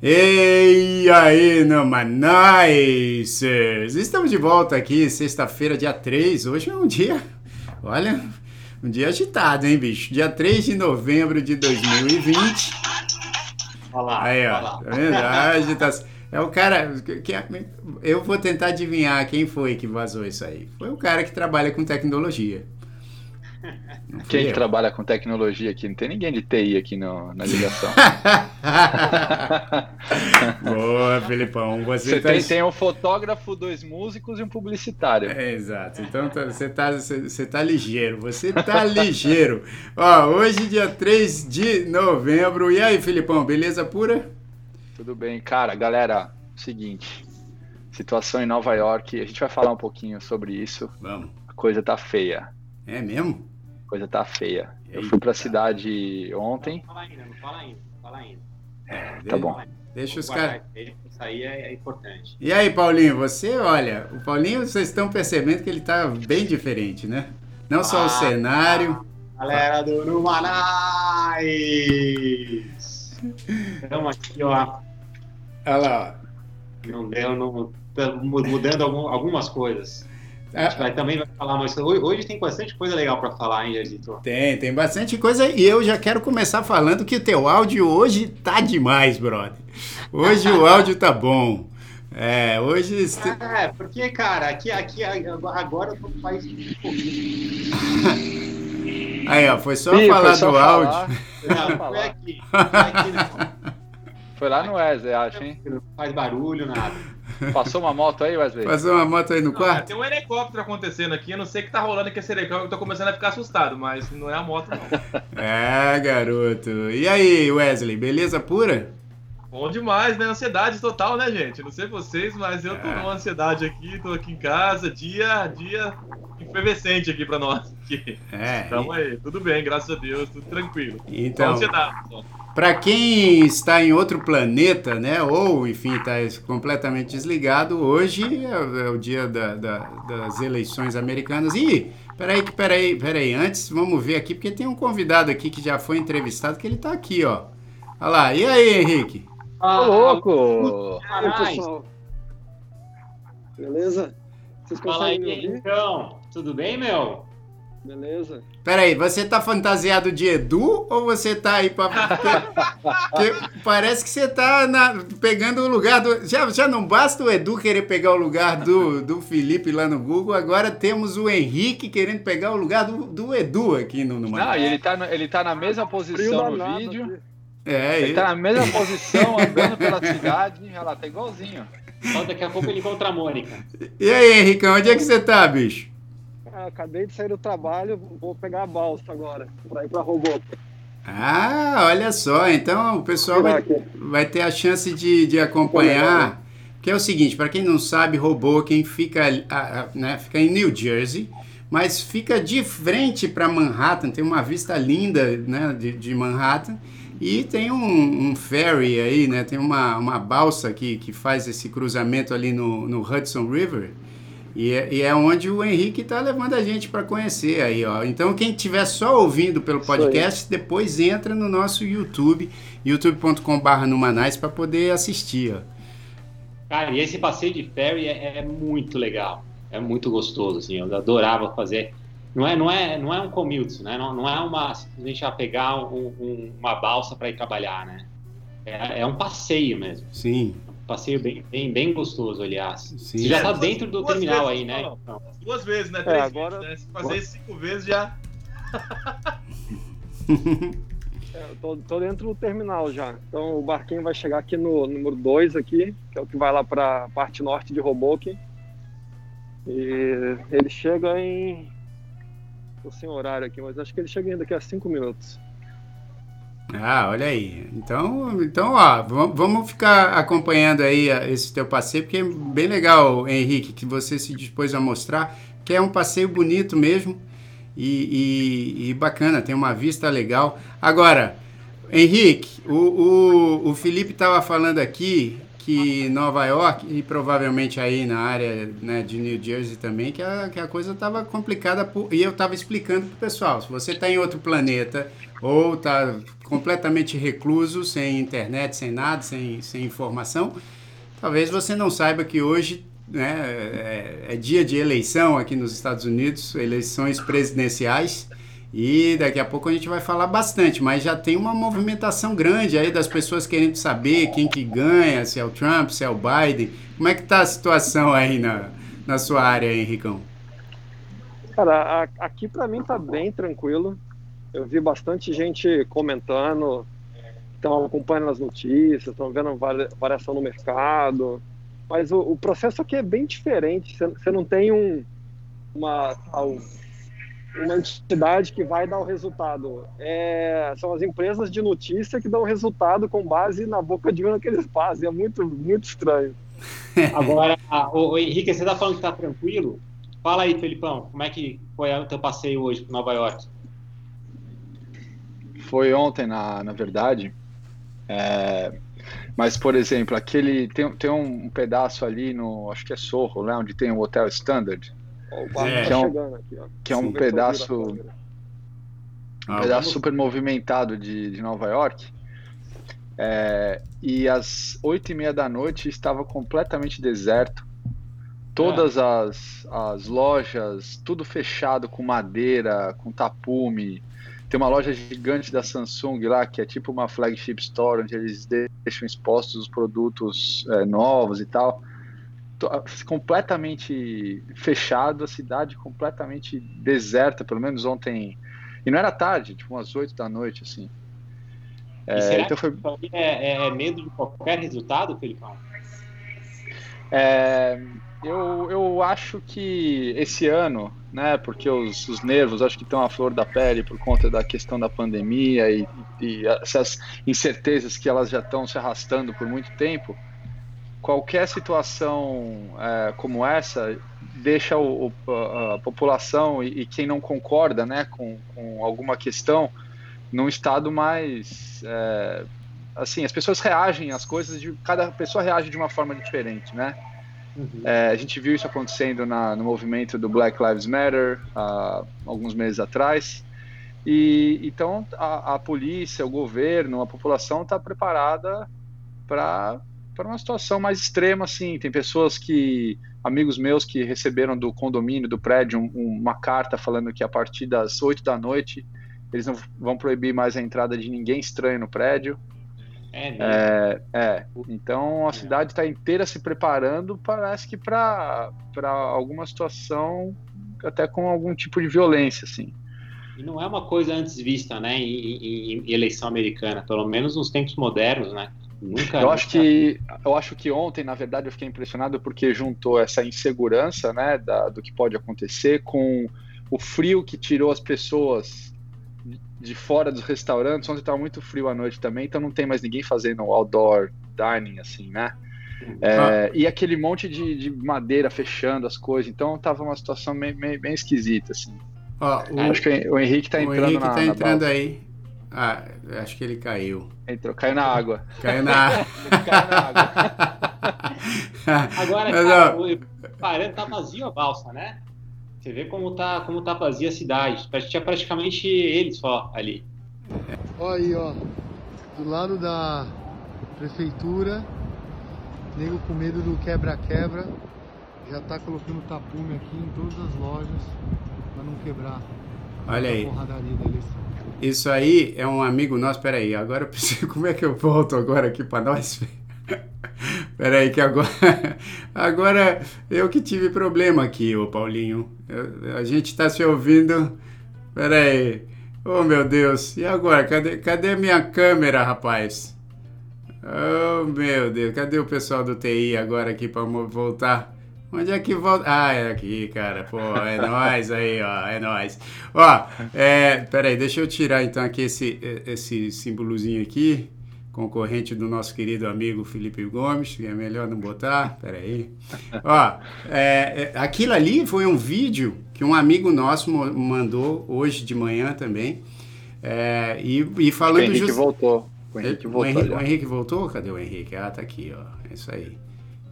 E aí, Numanais! Estamos de volta aqui, sexta-feira, dia 3. Hoje é um dia, olha, um dia agitado, hein, bicho? Dia 3 de novembro de 2020. Olha lá. Aí, ó, olha lá. tá vendo? A agitação. É o cara. Que, eu vou tentar adivinhar quem foi que vazou isso aí. Foi o cara que trabalha com tecnologia. Quem que trabalha com tecnologia aqui? Não tem ninguém de TI aqui no, na ligação. Boa, Felipão. Você, você tá... tem, tem, um fotógrafo, dois músicos e um publicitário. É, exato. Então tá, você, tá, você, você tá ligeiro. Você tá ligeiro. Ó, hoje, dia 3 de novembro. E aí, Felipão, beleza pura? Tudo bem, cara. Galera, seguinte. Situação em Nova York. A gente vai falar um pouquinho sobre isso. Vamos. A coisa tá feia. É mesmo? A coisa tá feia. Eita. Eu fui pra cidade ontem. Não fala ainda, não fala ainda, não fala ainda. É, tá bom. Deixa os caras. Isso aí é, é, importante. E aí, Paulinho, você, olha, o Paulinho, vocês estão percebendo que ele tá bem diferente, né? Não só ah, o cenário. Galera do Numanais! Estamos aqui, ó. Olha lá, ó. Não deu, não, mudando algumas coisas. A gente vai, também vai falar mais. Hoje, hoje tem bastante coisa legal para falar, hein, Edito? Tem, tem bastante coisa. E eu já quero começar falando que o teu áudio hoje tá demais, brother. Hoje o áudio tá bom. É, hoje. É, porque, cara, aqui, aqui agora eu tô no país Aí, ó, foi só Ih, falar foi só do falar. áudio. Não, foi aqui. Foi, aqui, foi lá no Wesley, acho, hein? Não faz barulho, nada. Passou uma moto aí, Wesley? Passou uma moto aí no não, quarto? Tem um helicóptero acontecendo aqui, eu não sei o que tá rolando aqui esse helicóptero, eu tô começando a ficar assustado, mas não é a moto, não. é, garoto. E aí, Wesley, beleza pura? Bom demais, né? Ansiedade total, né, gente? Não sei vocês, mas eu tô é. numa ansiedade aqui, tô aqui em casa, dia a dia efervescente aqui pra nós. Aqui. É. Então aí, tudo bem, graças a Deus, tudo tranquilo. Então. Só ansiedade, só. Para quem está em outro planeta, né, ou enfim está completamente desligado, hoje é, é o dia da, da, das eleições americanas. E peraí, peraí, peraí, antes vamos ver aqui, porque tem um convidado aqui que já foi entrevistado, que ele está aqui, ó. Olha lá, e aí, Henrique? Ah, louco! Caralho! Beleza? Vocês Fala aí, então. Tudo bem, meu? Beleza. Peraí, você tá fantasiado de Edu ou você tá aí pra. parece que você tá na... pegando o lugar do. Já, já não basta o Edu querer pegar o lugar do, do Felipe lá no Google, agora temos o Henrique querendo pegar o lugar do, do Edu aqui no, no Não, e ele tá, ele tá na mesma posição no vídeo. Aqui. É, ele, ele tá na mesma posição, andando pela cidade. Olha lá, tá igualzinho. Só daqui a pouco ele encontra a Mônica. E aí, Henricão, onde é que você tá, bicho? Ah, acabei de sair do trabalho, vou pegar a balsa agora, para ir para robô. Ah, olha só, então o pessoal vai, vai ter a chance de, de acompanhar. Que é o seguinte, para quem não sabe, robô quem fica, né, fica em New Jersey, mas fica de frente para Manhattan, tem uma vista linda né, de, de Manhattan. E tem um, um, ferry aí, né? Tem uma, uma balsa que, que faz esse cruzamento ali no, no Hudson River. E é, e é onde o Henrique está levando a gente para conhecer aí, ó. Então, quem estiver só ouvindo pelo podcast, depois entra no nosso YouTube, youtube.com.br Numanais, para poder assistir, ó. Cara, e esse passeio de ferry é, é, muito legal. É muito gostoso, assim. Eu adorava fazer. Não é, não é, não é um commute, né? Não, não é uma simplesmente a pegar um, um, uma balsa para ir trabalhar, né? É, é um passeio mesmo. Sim passeio bem, bem, bem gostoso, aliás. Sim. Você já está dentro do terminal vezes, aí, né? Não, não. Duas vezes, né? É, Três agora... vezes, né? Se fazer cinco vezes já. é, tô, tô, dentro do terminal já. Então o barquinho vai chegar aqui no número 2 aqui, que é o que vai lá para a parte norte de Hoboken. E ele chega em. Tô sem horário aqui, mas acho que ele chega ainda daqui a cinco minutos. Ah, olha aí. Então, então ó, vamos ficar acompanhando aí esse teu passeio, porque é bem legal, Henrique, que você se dispôs a mostrar, que é um passeio bonito mesmo e, e, e bacana, tem uma vista legal. Agora, Henrique, o, o, o Felipe estava falando aqui que Nova York e provavelmente aí na área né, de New Jersey também, que a, que a coisa estava complicada. Por, e eu estava explicando para o pessoal, se você está em outro planeta ou está completamente recluso, sem internet, sem nada, sem, sem informação, talvez você não saiba que hoje né, é, é dia de eleição aqui nos Estados Unidos, eleições presidenciais. E daqui a pouco a gente vai falar bastante, mas já tem uma movimentação grande aí das pessoas querendo saber quem que ganha, se é o Trump, se é o Biden. Como é que tá a situação aí na, na sua área, Henricão? Cara, a, aqui para mim tá bem tranquilo. Eu vi bastante gente comentando, estão acompanhando as notícias, estão vendo variação no mercado. Mas o, o, processo aqui é bem diferente. Você não tem um, uma, uma entidade que vai dar o resultado. É, são as empresas de notícia que dão o resultado com base na boca de urna que eles fazem. É muito, muito estranho. Agora, o, o Henrique, você está falando que está tranquilo? Fala aí, Felipão, como é que foi o teu passeio hoje para Nova York? Foi ontem, na, na verdade. É, mas, por exemplo, aquele tem, tem um pedaço ali no, acho que é Sorro, né, onde tem o Hotel Standard. É. Que é um, aqui, que é um pedaço, um ah, pedaço super movimentado de, de Nova York. É, e às oito e meia da noite estava completamente deserto. Todas é. as, as lojas, tudo fechado com madeira, com tapume. Tem uma loja gigante da Samsung lá, que é tipo uma flagship store, onde eles deixam expostos os produtos é, novos e tal completamente fechado, a cidade completamente deserta, pelo menos ontem. E não era tarde, tipo umas 8 da noite, assim. É, será então foi... é, é, medo de qualquer resultado, Felipão? É, eu, eu acho que esse ano, né, porque os, os nervos acho que estão à flor da pele por conta da questão da pandemia e, e essas incertezas que elas já estão se arrastando por muito tempo, qualquer situação é, como essa deixa o, o, a população e, e, quem não concorda né, com, com, alguma questão num estado mais. É, assim, as pessoas reagem às coisas, de cada pessoa reage de uma forma diferente, né? Uhum. É, a gente viu isso acontecendo na, no movimento do Black Lives Matter há alguns meses atrás. E então a, a polícia, o governo, a população está preparada para para uma situação mais extrema, assim. Tem pessoas que, amigos meus que receberam do condomínio, do prédio, um, uma carta falando que a partir das 8 da noite eles não vão proibir mais a entrada de ninguém estranho no prédio. É, é, é, então a é. cidade está inteira se preparando, parece que para alguma situação até com algum tipo de violência, assim. E não é uma coisa antes vista, né, em, em, em eleição americana, pelo menos nos tempos modernos, né? Nunca, eu acho que eu acho que ontem, na verdade, eu fiquei impressionado porque juntou essa insegurança, né, da, do que pode acontecer com o frio que tirou as pessoas de fora dos restaurantes. Ontem estava muito frio à noite também, então não tem mais ninguém fazendo outdoor dining assim, né? É, ah. E aquele monte de, de, madeira fechando as coisas, então estava uma situação bem, bem, bem esquisita assim. Ah, o, acho que o Henrique está entrando, o Henrique na, tá entrando aí. Ah, acho que ele caiu. Entrou, caiu na água. Caiu na, caiu na água. Agora, cara, o parando tá vazio a balsa, né? Você vê como tá, como tá vazia a cidade. Tinha praticamente eles só ali. Olha aí, ó. Do lado da prefeitura, nego com medo do quebra-quebra, já tá colocando tapume aqui em todas as lojas para não quebrar. Olha aí. Isso aí é um amigo nosso. Peraí, agora eu preciso. Como é que eu volto agora aqui para nós? Peraí, que agora. Agora eu que tive problema aqui, ô Paulinho. Eu, a gente está se ouvindo. Peraí. Oh meu Deus. E agora? Cadê, cadê minha câmera, rapaz? Oh meu Deus. Cadê o pessoal do TI agora aqui para voltar? Onde é que volta? Ah, é aqui, cara. Pô, é nóis aí, ó. É nóis. Ó, é, peraí, deixa eu tirar então aqui esse, esse símbolozinho aqui, concorrente do nosso querido amigo Felipe Gomes, que é melhor não botar. Peraí. Ó, é, é, aquilo ali foi um vídeo que um amigo nosso mandou hoje de manhã também. É, e, e falando... O Henrique just... voltou. O Henrique o, voltou. Henrique, o Henrique voltou? Cadê o Henrique? Ah, tá aqui, ó. É isso aí.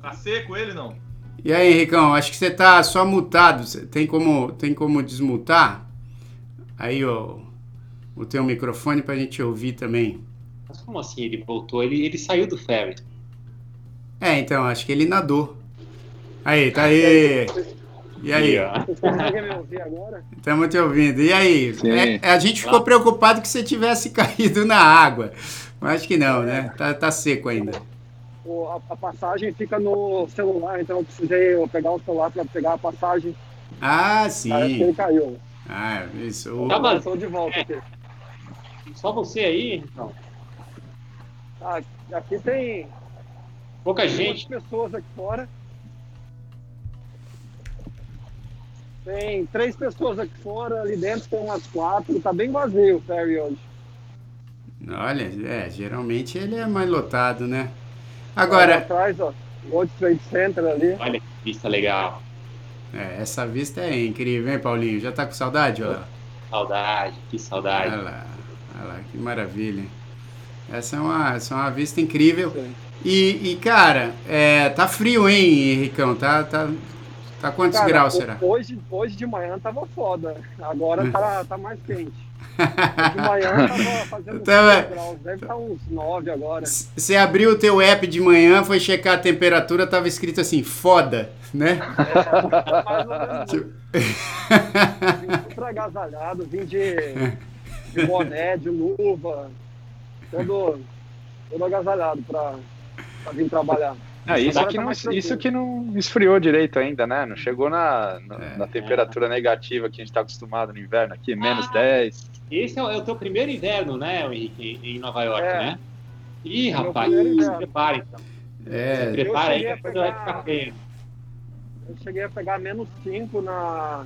Tá seco ele, não? E aí, Henricão, acho que você tá só mutado. Tem como, tem como desmutar? Aí, ó, o teu microfone pra gente ouvir também. Mas como assim ele voltou? Ele, ele saiu do ferry. É, então, acho que ele nadou. Aí, tá aí. E aí? Me ouvir agora? Estamos te ouvindo. E aí? É, a gente ficou preocupado que você tivesse caído na água. Mas acho que não, né? Tá, tá seco ainda. A, a, passagem fica no celular, então eu precisei pegar o celular para pegar a passagem. Ah, sim. Parece que ele caiu. Ah, isso. Tá, mas... Estou de volta aqui. Só você aí? Não. Aqui tem pouca gente. pessoas aqui fora. Tem três pessoas aqui fora, ali dentro tem umas quatro, tá bem vazio o ferry hoje. Olha, é, geralmente ele é mais lotado, né? Agora. atrás, ó, World Trade Center ali. Olha que vista legal. É, essa vista é incrível, hein, Paulinho? Já tá com saudade, ó? Saudade, que saudade. Olha lá, olha lá, que maravilha. Essa é uma, essa é uma vista incrível. E, e, cara, é, tá frio, hein, Henricão? Tá, tá, tá quantos cara, graus será? Hoje, hoje de manhã tava foda. Agora tá, tá mais quente. De manhã tava fazendo tava... graus, deve estar tá uns 9 agora. Você abriu o teu app de manhã, foi checar a temperatura, tava escrito assim, foda, né? É, mais ou menos. Tipo... vim super agasalhado, vim de, de boné, de luva, todo, todo agasalhado pra, pra vir trabalhar. Ah, isso, que tá não, isso que não esfriou direito ainda, né? Não chegou na, na, é, na temperatura é. negativa que a gente está acostumado no inverno aqui, menos ah, 10. Esse é o, é o, teu primeiro inverno, né, Henrique, em Nova York, é. né? Ih, rapaz, se prepara então. É. Se prepara aí que a coisa vai ficar feia. Eu cheguei a pegar menos 5 na...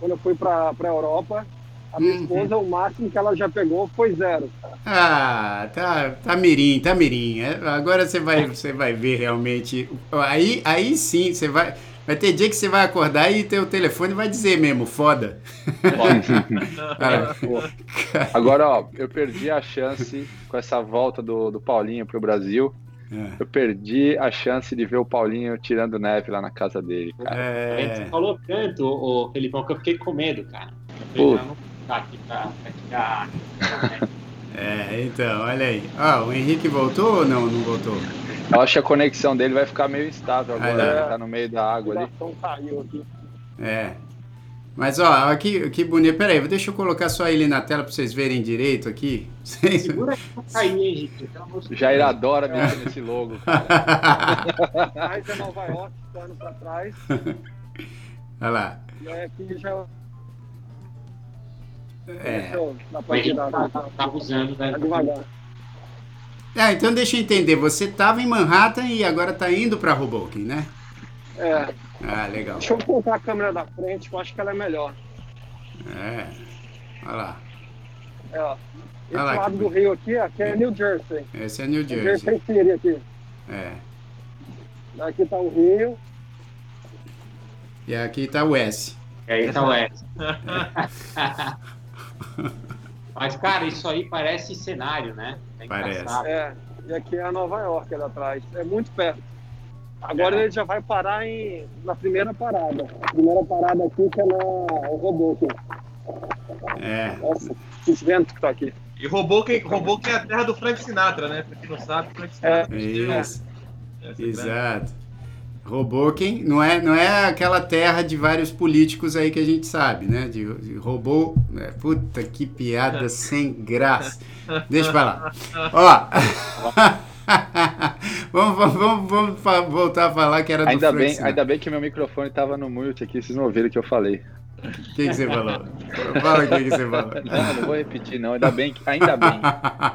quando eu fui para a Europa. A minha uhum. esposa, o máximo que ela já pegou foi zero. Ah, tá, tá mirim, tá mirim. É, agora você vai, você vai ver realmente. Aí, aí sim, você vai. Vai ter dia que você vai acordar e teu telefone vai dizer mesmo, foda. Agora, ó, eu perdi a chance com essa volta do, do Paulinho pro Brasil. É. Eu perdi a chance de ver o Paulinho tirando neve lá na casa dele, cara. É... Você falou tanto, ô, Felipão, que eu fiquei com medo, cara. Eu falei, ficar aqui pra, pra tirar. É, então, olha aí. Ah, o Henrique voltou ou não? Não voltou? Eu acho que a conexão dele vai ficar meio estável agora, ah, é. tá no meio da água ali. É. Mas ó, aqui, que bonito. Pera aí, deixa eu colocar só ele na tela para vocês verem direito aqui. Segura aí, Henrique. Jair adora mexer nesse logo. Mais é Nova York, ano para trás. Olha lá. E aqui já é. Tá, tá, tá abusando, né? É, então deixa eu entender. Você estava em Manhattan e agora está indo para Hoboken, né? É. Ah, legal. Deixa eu colocar a câmera da frente, que eu acho que ela é melhor. É. Olha lá. É, ó. Esse lá, lado do rio aqui, aqui é New Jersey. Esse é New Jersey. New Jersey City aqui. É. Aqui está o rio. E aqui está o S. E aí está o S. Mas, cara, isso aí parece cenário, né? É parece. É, e aqui é a Nova York ali atrás. É muito perto. Agora é. ele já vai parar em, na primeira parada. A primeira parada aqui que é na Hoboken. É. Nossa, que vento que tá aqui. E Hoboken, Hoboken é a terra do Frank Sinatra, né? Pra quem não sabe, Frank Sinatra. É, isso. É, Exato. Hoboken não é, não é aquela terra de vários políticos aí que a gente sabe, né? De, de robô. Né? Puta que piada sem graça. Deixa pra lá. Ó. vamos, vamos, vamos, vamos, voltar a falar que era do ainda bem, Ainda bem que meu microfone tava no mute aqui, vocês não ouviram o que eu falei. O que, que, você falou? Fala o que, que, você falou. Não, não vou repetir, não. Ainda bem, ainda bem.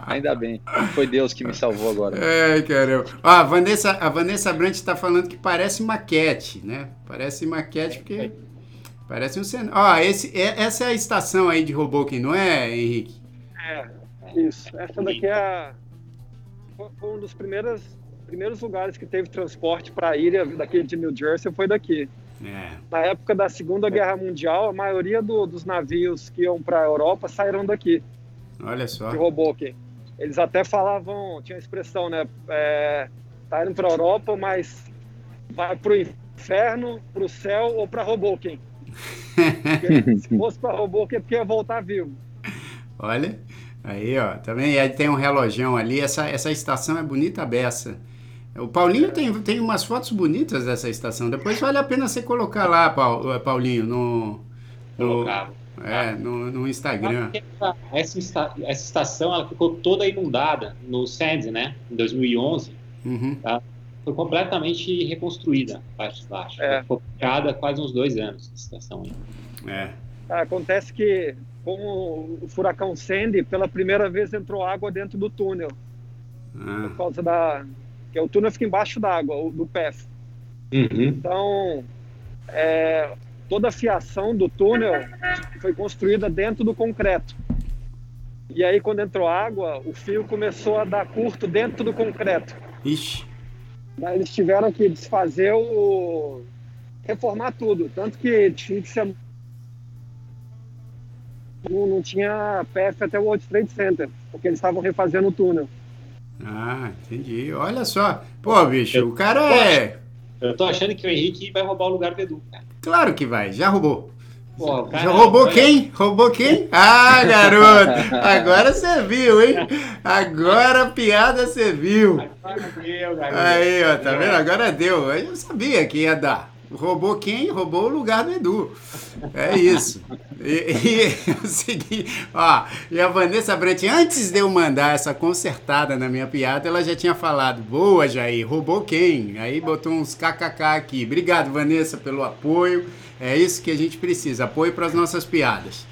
Ainda bem. Foi Deus que me salvou agora. Ai, caramba. Ah, a Vanessa, a Vanessa Brandt está falando que parece maquete, né? Parece maquete porque. Parece um cenário. Ó, esse, é, essa é a estação aí de Hoboken, não é, Henrique? É, isso. Essa daqui é. Foi um dos primeiros, primeiros lugares que teve transporte para a ilha daqui de New Jersey, foi daqui. É. Na época da Segunda Guerra Mundial, a maioria do, dos navios que iam para a Europa saíram daqui. Olha só. De Hoboken. Eles até falavam, tinha a expressão, né? É, tá indo para a Europa, mas vai para o inferno, para o céu ou para Hoboken. se fosse para Hoboken, é porque ia voltar vivo. Olha, aí ó, também tá tem um relojão ali, essa, essa estação é bonita beça. O Paulinho é. tem, tem umas fotos bonitas dessa estação. Depois vale a pena você colocar lá, Paulinho, no. no é, no, no Instagram. Essa, essa estação ela ficou toda inundada no Sands, né? Em 2011. Uhum. Tá? Foi completamente reconstruída a parte de baixo. É. Ficou fechada quase uns dois anos a estação. Aí. É. Acontece que com o furacão Sandy, pela primeira vez entrou água dentro do túnel. Ah. Por causa da. Que o túnel fica embaixo d'água, do PEF. Uhum. Então, é, toda a fiação do túnel foi construída dentro do concreto. E aí, quando entrou água, o fio começou a dar curto dentro do concreto. Ixi. Daí eles tiveram que desfazer o. reformar tudo. Tanto que tinha que ser não, não tinha PF até o World Trade Center, porque eles estavam refazendo o túnel. Ah, entendi. Olha só. Pô, bicho, eu, o cara é. Eu tô achando que o Henrique vai roubar o lugar do Edu, cara. Claro que vai, já roubou. Pô, cara, já roubou olha... quem? Roubou quem? Ah, garoto! Agora você viu, hein? Agora a piada você viu. Agora deu, garoto. Aí, ó, tá vendo? Agora deu. Eu sabia que ia dar. Roubou quem? Roubou o lugar do Edu. É isso. E, e o seguinte, ó, e a Vanessa Brant, antes de eu mandar essa consertada na minha piada, ela já tinha falado, boa Jair, roubou quem? Aí botou uns kkk aqui. Obrigado, Vanessa, pelo apoio. É isso que a gente precisa, apoio para as nossas piadas.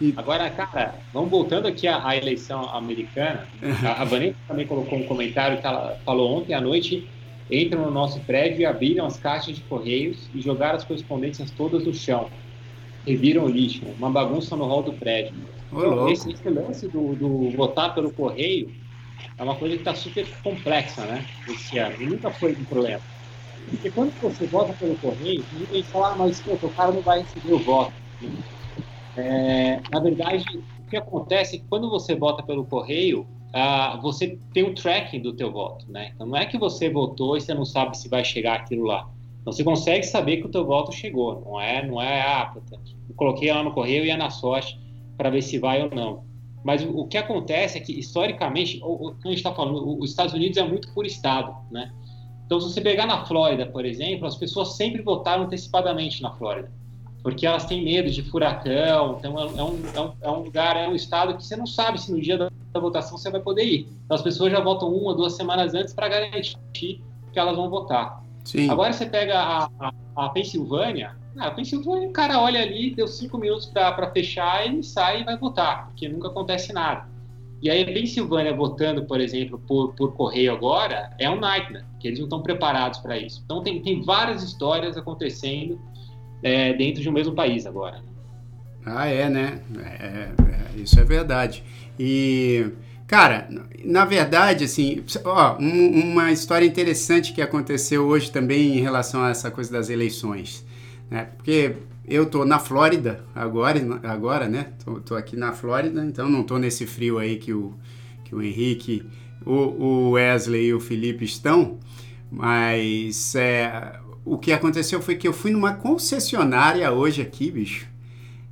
E... Agora, cara, vamos voltando aqui à, à eleição americana. A, a Vanessa também colocou um comentário que ela falou ontem à noite entram no nosso prédio e abriram as caixas de correios e jogaram as correspondências todas no chão. Reviram o lixo, uma bagunça no hall do prédio. Então, esse, esse, lance do, do, votar pelo correio é uma coisa que está super complexa, né? Esse ano. E nunca foi um problema. Porque quando você vota pelo correio, muita gente fala, ah, mas pô, o cara não vai receber o voto. É, na verdade, o que acontece é que quando você vota pelo correio, uh, você tem um tracking do teu voto, né? Então não é que você votou e você não sabe se vai chegar aquilo lá. Então você consegue saber que o teu voto chegou, não é, não é, ah, eu coloquei lá no correio e é na sorte para ver se vai ou não. Mas o, o que acontece é que, historicamente, o, o que a gente está falando, os Estados Unidos é muito por estado, né? Então, se você pegar na Flórida, por exemplo, as pessoas sempre votaram antecipadamente na Flórida porque elas têm medo de furacão, então é, é um, é, um, é um lugar, é um estado que você não sabe se no dia da, da votação você vai poder ir. Então as pessoas já votam uma ou duas semanas antes para garantir que elas vão votar. Sim. Agora você pega a, a, a Pensilvânia, ah, a Pensilvânia, o cara olha ali, deu cinco minutos para fechar, ele sai e vai votar, porque nunca acontece nada. E aí a Pensilvânia votando, por exemplo, por, por correio agora, é um nightmare, que eles não estão preparados para isso. Então tem, tem várias histórias acontecendo é, dentro de um mesmo país agora. Ah, é, né? É, é, isso é verdade. E, cara, na verdade, assim, ó, um, uma história interessante que aconteceu hoje também em relação a essa coisa das eleições, né? Porque eu tô na Flórida agora, agora, né? Tô, tô aqui na Flórida, então não tô nesse frio aí que o, que o Henrique, o, o Wesley e o Felipe estão, mas é, o que aconteceu foi que eu fui numa concessionária hoje aqui, bicho.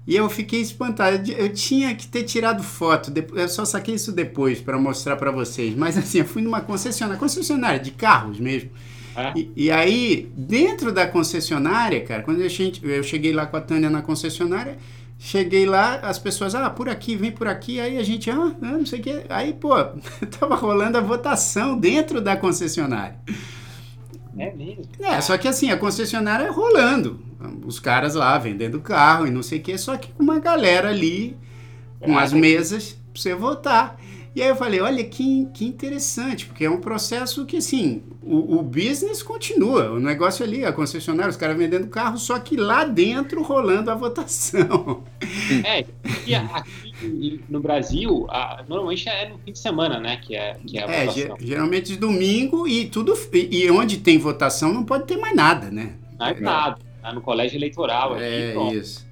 E eu fiquei espantado. Eu tinha que ter tirado foto. Eu só saquei isso depois para mostrar para vocês. Mas assim, eu fui numa concessionária, concessionária de carros mesmo. É. E, e, aí, dentro da concessionária, cara, quando eu cheguei, eu cheguei lá com a Tânia na concessionária, cheguei lá, as pessoas, ah, por aqui, vem por aqui, aí a gente, ah, não sei o que. Aí, pô, tava rolando a votação dentro da concessionária. É mesmo? É, só que assim, a concessionária é rolando. Os caras lá vendendo carro e não sei o que, só que com uma galera ali, com as mesas, pra você votar. E aí eu falei, olha que, que interessante, porque é um processo que, assim, o, o business continua, o negócio ali, a concessionária, os caras vendendo carro, só que lá dentro rolando a votação. É, e aqui no Brasil, a, normalmente é no fim de semana, né, que é, que é a é, votação. geralmente domingo e tudo, e, e onde tem votação não pode ter mais nada, né? Não é nada, tá no colégio eleitoral. É, aqui, isso.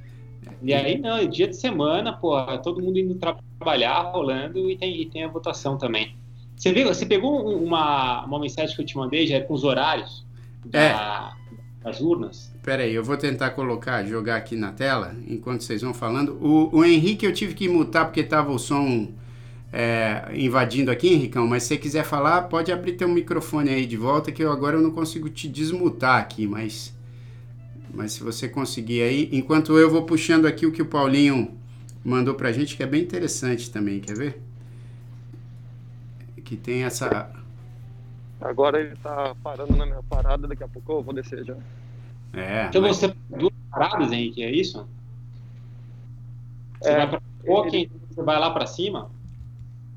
E aí, não, é dia de semana, pô, todo mundo indo trabalhar, rolando, e tem, e tem a votação também. Você, viu, você pegou uma, uma mensagem que eu te mandei, já com os horários da, é. das urnas? Pera aí, eu vou tentar colocar, jogar aqui na tela, enquanto vocês vão falando. O, o Henrique eu tive que mutar porque tava o som é, invadindo aqui, Henricão, mas se você quiser falar, pode abrir teu microfone aí de volta, que eu agora eu não consigo te desmutar aqui, mas, mas se você conseguir aí, enquanto eu vou puxando aqui o que o Paulinho mandou pra gente, que é bem interessante também, quer ver? Que tem essa... Agora ele tá parando na minha parada, daqui a pouco eu vou descer já. É. Então mas... você duas paradas, Henrique, é isso? Você é, vai pra ele... você vai lá para cima?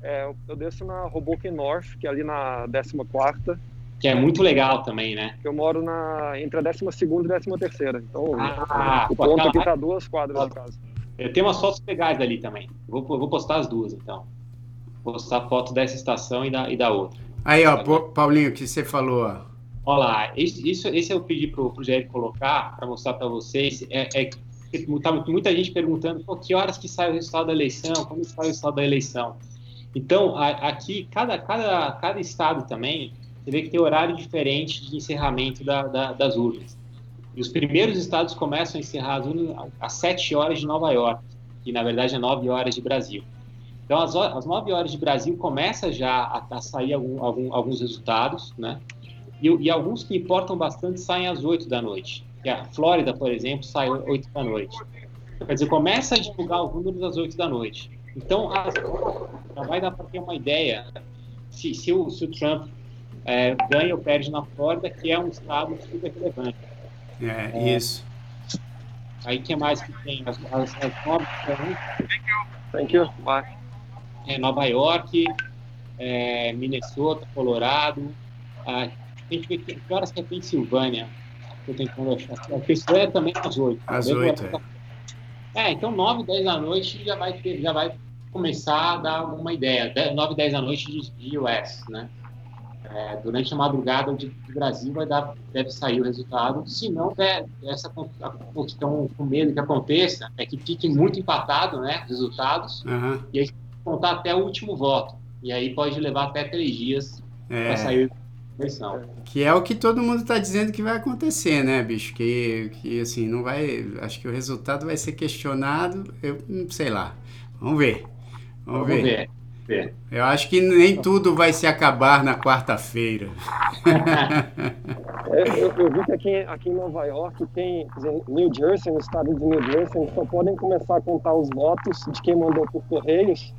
É, eu desço na Hoboken North, que é ali na 14 que é muito legal também, né? Eu moro na, entre a 12 e a 13 Então, ah, o ponto aqui tá duas quadras da casa. Eu tenho umas fotos legais dali também. Vou, vou postar as duas, então. Vou postar foto dessa estação e da, e da outra. Aí, ó, Paulinho, o que você falou, ó. Olha lá, isso, isso, esse eu pedi pro, pro Jair colocar, para mostrar para vocês, é, é tá muita gente perguntando, pô, que horas que sai o resultado da eleição, como sai o resultado da eleição. Então, a, aqui, cada, cada, cada estado também, você vê que tem horário diferente de encerramento da, da, das urnas. E os primeiros estados começam a encerrar as urnas às 7 horas de Nova York, que na verdade é 9 horas de Brasil. Então, às 9 horas de Brasil começa já a, a sair algum, algum, alguns resultados, né? E, e, alguns que importam bastante saem às 8 da noite. Que a Flórida, por exemplo, sai às 8 da noite. Quer dizer, começa a divulgar os números às 8 da noite. Então, as, já vai dar para ter uma ideia se, se, o, se o Trump é, ganha ou perde na Flórida, que é um estado super relevante. É, é isso. Aí, que mais que tem? As, as, as novas... Thank you. Bye. É, Nova York, é, Minnesota, Colorado. Ah, tem que ver que, horas que é Pensilvânia. Estou tentando achar. A Pensilvânia também às 8. Às 8, é. é. então 9, 10 da noite já vai, ter, já vai começar a dar alguma ideia. 9, 10 da noite de, US, né? É, durante a madrugada de, Brasil vai dar, deve sair o resultado. Se não, é, essa o que estão com medo que aconteça é que fique muito empatado, né? Os resultados. Uhum. E aí contar até o último voto. E aí pode levar até três dias é. para sair eleição. Que é o que todo mundo está dizendo que vai acontecer, né, bicho? Que, que assim, não vai. Acho que o resultado vai ser questionado. Eu não sei lá. Vamos ver. Vamos, Vamos ver. ver. Eu acho que nem tudo vai se acabar na quarta-feira. Eu, eu, vi que aqui, aqui em Nova York tem, New Jersey, no estado de New Jersey, só podem começar a contar os votos de quem mandou por Correios,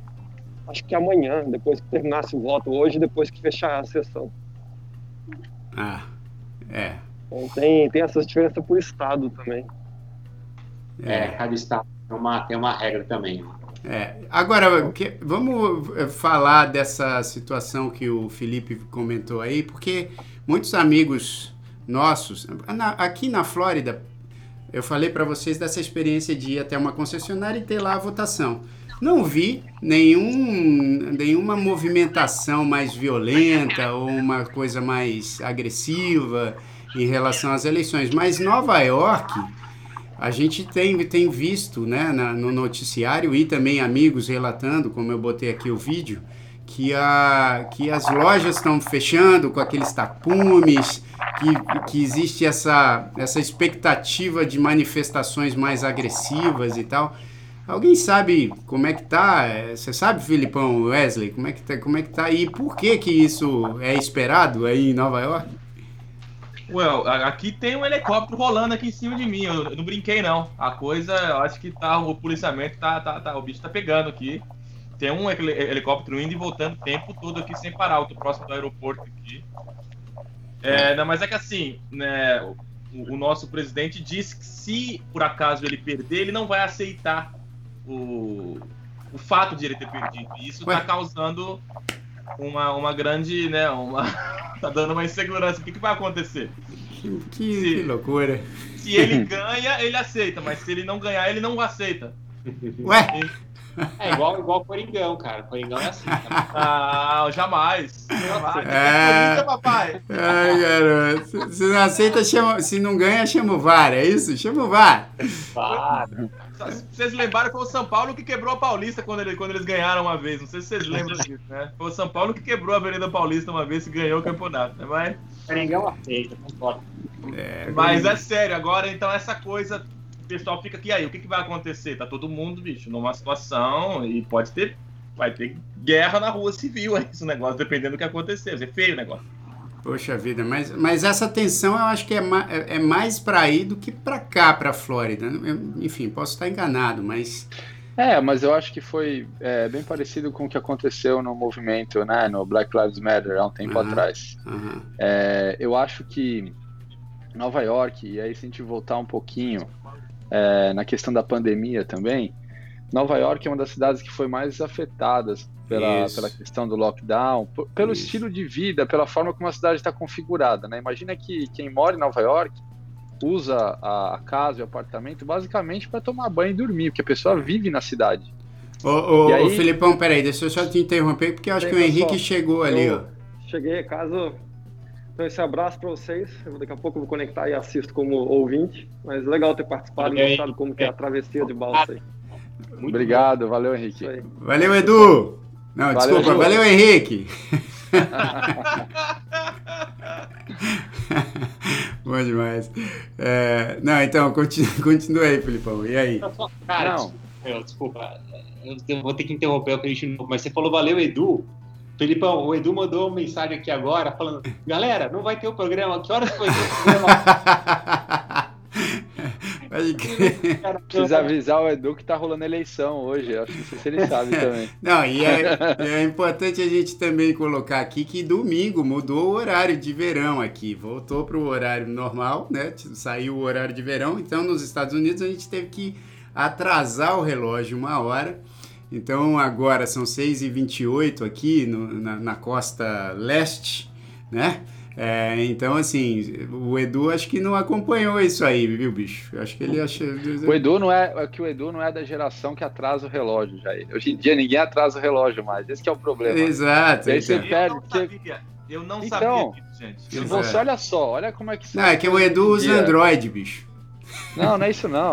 acho que amanhã, depois que terminasse o voto, hoje, depois que fechar a sessão. Ah, é. Então tem, tem essas diferenças por estado também. É, cada estado tem uma, tem uma regra também. Né? É. Agora, que, vamos eh, falar dessa situação que o Felipe comentou aí, porque muitos amigos nossos, na, aqui na Flórida, eu falei para vocês dessa experiência de ir até uma concessionária e ter lá a votação. Não vi nenhum, nenhuma movimentação mais violenta ou uma coisa mais agressiva em relação às eleições, mas Nova York a gente tem, tem visto né, na, no noticiário e também amigos relatando, como eu botei aqui o vídeo, que, a, que as lojas estão fechando com aqueles tapumes, que, que existe essa, essa expectativa de manifestações mais agressivas e tal. Alguém sabe como é que tá? Você sabe, Filipão, Wesley, como é que tá, como é que tá e por que que isso é esperado aí em Nova York? Well, aqui tem um helicóptero rolando aqui em cima de mim. Eu, eu não brinquei, não. A coisa, eu acho que tá, o policiamento tá, tá, tá. O bicho tá pegando aqui. Tem um helicóptero indo e voltando o tempo todo aqui sem parar. Eu tô próximo do aeroporto aqui. É, não, mas é que assim, né, o, o, nosso presidente disse que se por acaso ele perder, ele não vai aceitar o, o fato de ele ter perdido. E isso Ué? tá causando uma, uma grande, né, uma tá dando uma insegurança. O que, que vai acontecer? Que, que, se, que loucura. Se ele ganha, ele aceita, mas se ele não ganhar, ele não aceita. Ué? É igual, igual o Coringão, cara. Coringão é assim. Também. Ah, jamais. É. papai. Ai, garoto. Se não aceita, chama, se não ganha, chama o VAR, é isso? Chama o VAR. VAR. Vocês lembraram que foi o São Paulo que quebrou a Paulista quando, ele, quando eles ganharam uma vez. Não sei se vocês lembram disso, né? Foi o São Paulo que quebrou a Avenida Paulista uma vez e ganhou o campeonato, né? Mas. Aceita, concordo. É, Mas é sério, agora então essa coisa. O pessoal fica aqui aí, o que, que vai acontecer? Tá todo mundo, bicho, numa situação e pode ter. Vai ter guerra na rua civil aí, esse negócio, dependendo do que acontecer. Vai ser feio o negócio. Poxa vida, mas, mas essa tensão eu acho que é, ma, é, é mais para aí do que para cá, para Flórida. Eu, enfim, posso estar enganado, mas. É, mas eu acho que foi é, bem parecido com o que aconteceu no movimento, né, no Black Lives Matter há um tempo uhum, atrás. Uhum. É, eu acho que Nova York, e aí se a gente voltar um pouquinho é, na questão da pandemia também, Nova York é uma das cidades que foi mais afetadas pela, pela questão do lockdown, pelo Isso. estilo de vida, pela forma como a cidade está configurada. Né? Imagina que quem mora em Nova York usa a casa e o apartamento basicamente para tomar banho e dormir, porque a pessoa vive na cidade. Ô, ô, aí... ô Filipão, peraí, deixa eu só te interromper, porque eu acho que o Henrique só, chegou ali, ó. Cheguei, caso. Então, esse abraço para vocês. Eu, daqui a pouco eu vou conectar e assisto como ouvinte. Mas legal ter participado e mostrado como que é a travessia de balsa aí. Muito Obrigado, bom. valeu, Henrique. Valeu, Edu. Não, valeu, desculpa, Ju. valeu, Henrique. Bom demais. É, não, então, continua, continua aí, Filipão. E aí? Cara, não. Meu, desculpa, eu vou ter que interromper o Felipe de novo, mas você falou valeu, Edu. Felipão, o Edu mandou uma mensagem aqui agora falando: galera, não vai ter o programa, que horas vai ter o programa? Precisa avisar o Edu que tá rolando eleição hoje. Acho que não sei se ele sabe também. Não, e é, é, importante a gente também colocar aqui que domingo mudou o horário de verão aqui. Voltou para o horário normal, né? Saiu o horário de verão. Então, nos Estados Unidos, a gente teve que atrasar o relógio uma hora. Então, agora são 6h28 aqui no, na, na costa leste, né? É, então, assim, o Edu acho que não acompanhou isso aí, viu, bicho? Acho que ele acha. O Edu não é, é que o Edu não é da geração que atrasa o relógio, já. Hoje em dia ninguém atrasa o relógio mais. Esse é o problema. Exato. Aí você perde. Eu não sabia, eu não então, sabia disso, gente. Se você olha só, olha como é que Não, é que o Edu usa Android, bicho. Não, não é isso não.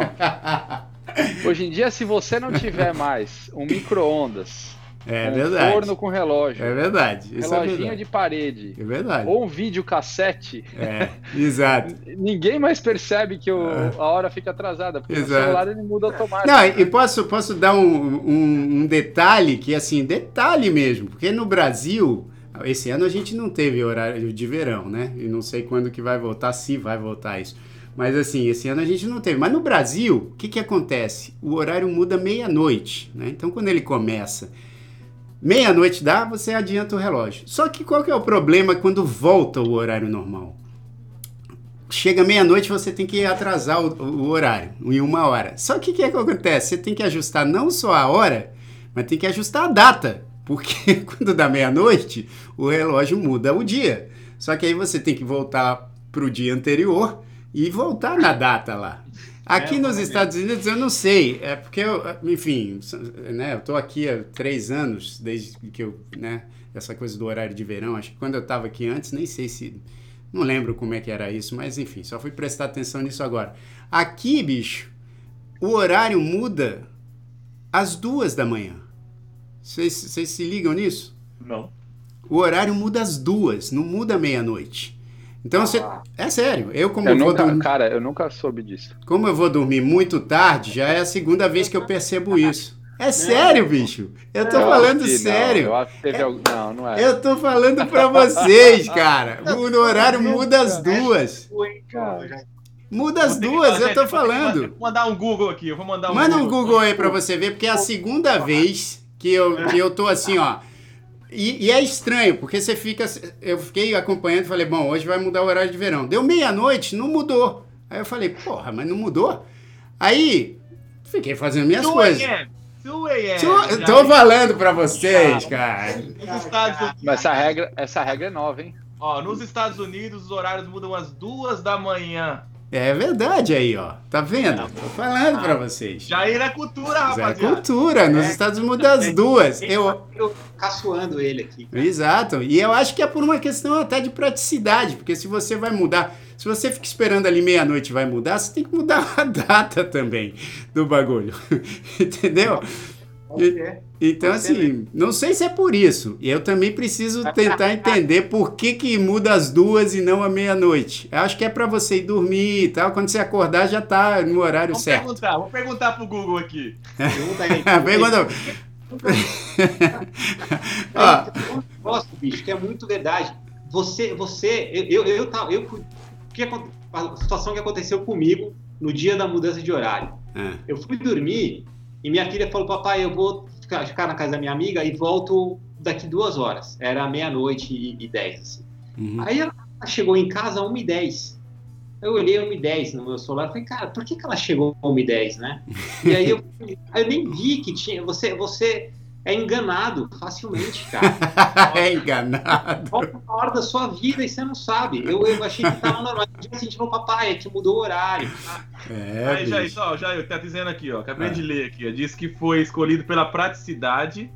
Hoje em dia, se você não tiver mais um micro-ondas é um verdade. forno com relógio. É verdade. Isso é reloginho é verdade. de parede. É verdade. Ou um vídeo cassete. É, exato. Ninguém mais percebe que o, é. a hora fica atrasada, porque exato. o celular ele muda automático. Não, né? e posso, posso dar um, um, um, detalhe que, assim, detalhe mesmo, porque no Brasil, esse ano a gente não teve horário de verão, né? E não sei quando que vai voltar, se vai voltar isso. Mas assim, esse ano a gente não teve. Mas no Brasil, o que, que acontece? O horário muda meia-noite, né? Então quando ele começa Meia-noite dá, você adianta o relógio. Só que qual que é o problema quando volta o horário normal? Chega meia-noite, você tem que atrasar o, o, horário em uma hora. Só que o que, é que acontece? Você tem que ajustar não só a hora, mas tem que ajustar a data. Porque quando dá meia-noite, o relógio muda o dia. Só que aí você tem que voltar para o dia anterior e voltar na data lá. Aqui é, nos Estados Unidos eu não sei, é porque eu, enfim, né, eu tô aqui há três anos, desde que eu, né, essa coisa do horário de verão, acho que quando eu estava aqui antes, nem sei se, não lembro como é que era isso, mas enfim, só fui prestar atenção nisso agora. Aqui, bicho, o horário muda às duas da manhã. Vocês se ligam nisso? Não. O horário muda às duas, não muda meia-noite. Então você. Ah. É sério. Eu, como eu, nunca, dormir... Cara, eu nunca soube disso. Como eu vou dormir muito tarde, já é a segunda vez que eu percebo isso. É sério, bicho. Eu tô eu falando sério. Não, eu acho que teve é, algum... Não, não é. Eu tô falando pra vocês, cara. O horário muda as duas. Muda as duas, eu tô falando. Vou mandar um Google aqui, eu vou mandar um Manda um Google aí pra você ver, porque é a segunda vez que eu, que eu tô assim, ó. E, e, é estranho, porque você fica. Eu fiquei acompanhando e falei, bom, hoje vai mudar o horário de verão. Deu meia-noite, não mudou. Aí eu falei, porra, mas não mudou? Aí fiquei fazendo minhas coisas. Tô, tô falando pra vocês, cara. Mas essa regra, essa regra é nova, hein? Ó, nos Estados Unidos os horários mudam às duas da manhã. É verdade aí, ó. Tá vendo? Tô falando pra vocês. Jair é cultura, Mas é rapaziada. cultura. Nos É. Estados Unidos as duas. Eu, Eu caçoando ele aqui. cara. Exato. E eu acho que é por uma questão até de praticidade, porque se você vai mudar, se você fica esperando ali meia-noite e vai mudar, você tem que mudar a data também do bagulho. Entendeu? Ser. Então, ser assim, não sei se é por isso. E eu também preciso tentar entender por que, que muda as duas e não a meia-noite. Acho que é para você ir dormir e tal. Quando você acordar, já tá no horário Vamos certo. perguntar, vou perguntar pro Google aqui. Pergunta aí. Pergunta. Ó, Eu gosto, bicho, que é muito verdade. Você, você, eu, eu, eu, eu, que a situação que aconteceu comigo no dia da mudança de horário. Ah, Eu fui dormir e minha filha falou, papai, eu vou ficar, ficar na casa da minha amiga e volto daqui duas horas. Era meia-noite e, e dez, assim. uhum. Aí ela chegou em casa às 1h10. Eu olhei 1h10 no meu celular e falei, cara, por que, que ela chegou às 1h10, né? E aí eu, aí eu nem vi que tinha. Você, você é enganado facilmente, cara. é enganado. Volta uma hora da sua vida e você não sabe. Eu, eu achei que tava normal. No dia seguinte, falou, papai, é que mudou o horário. É, Aí, Jair, só, Jair, tá dizendo aqui, ó. Acabei Ah. de ler aqui, ó. Diz que foi escolhido pela praticidade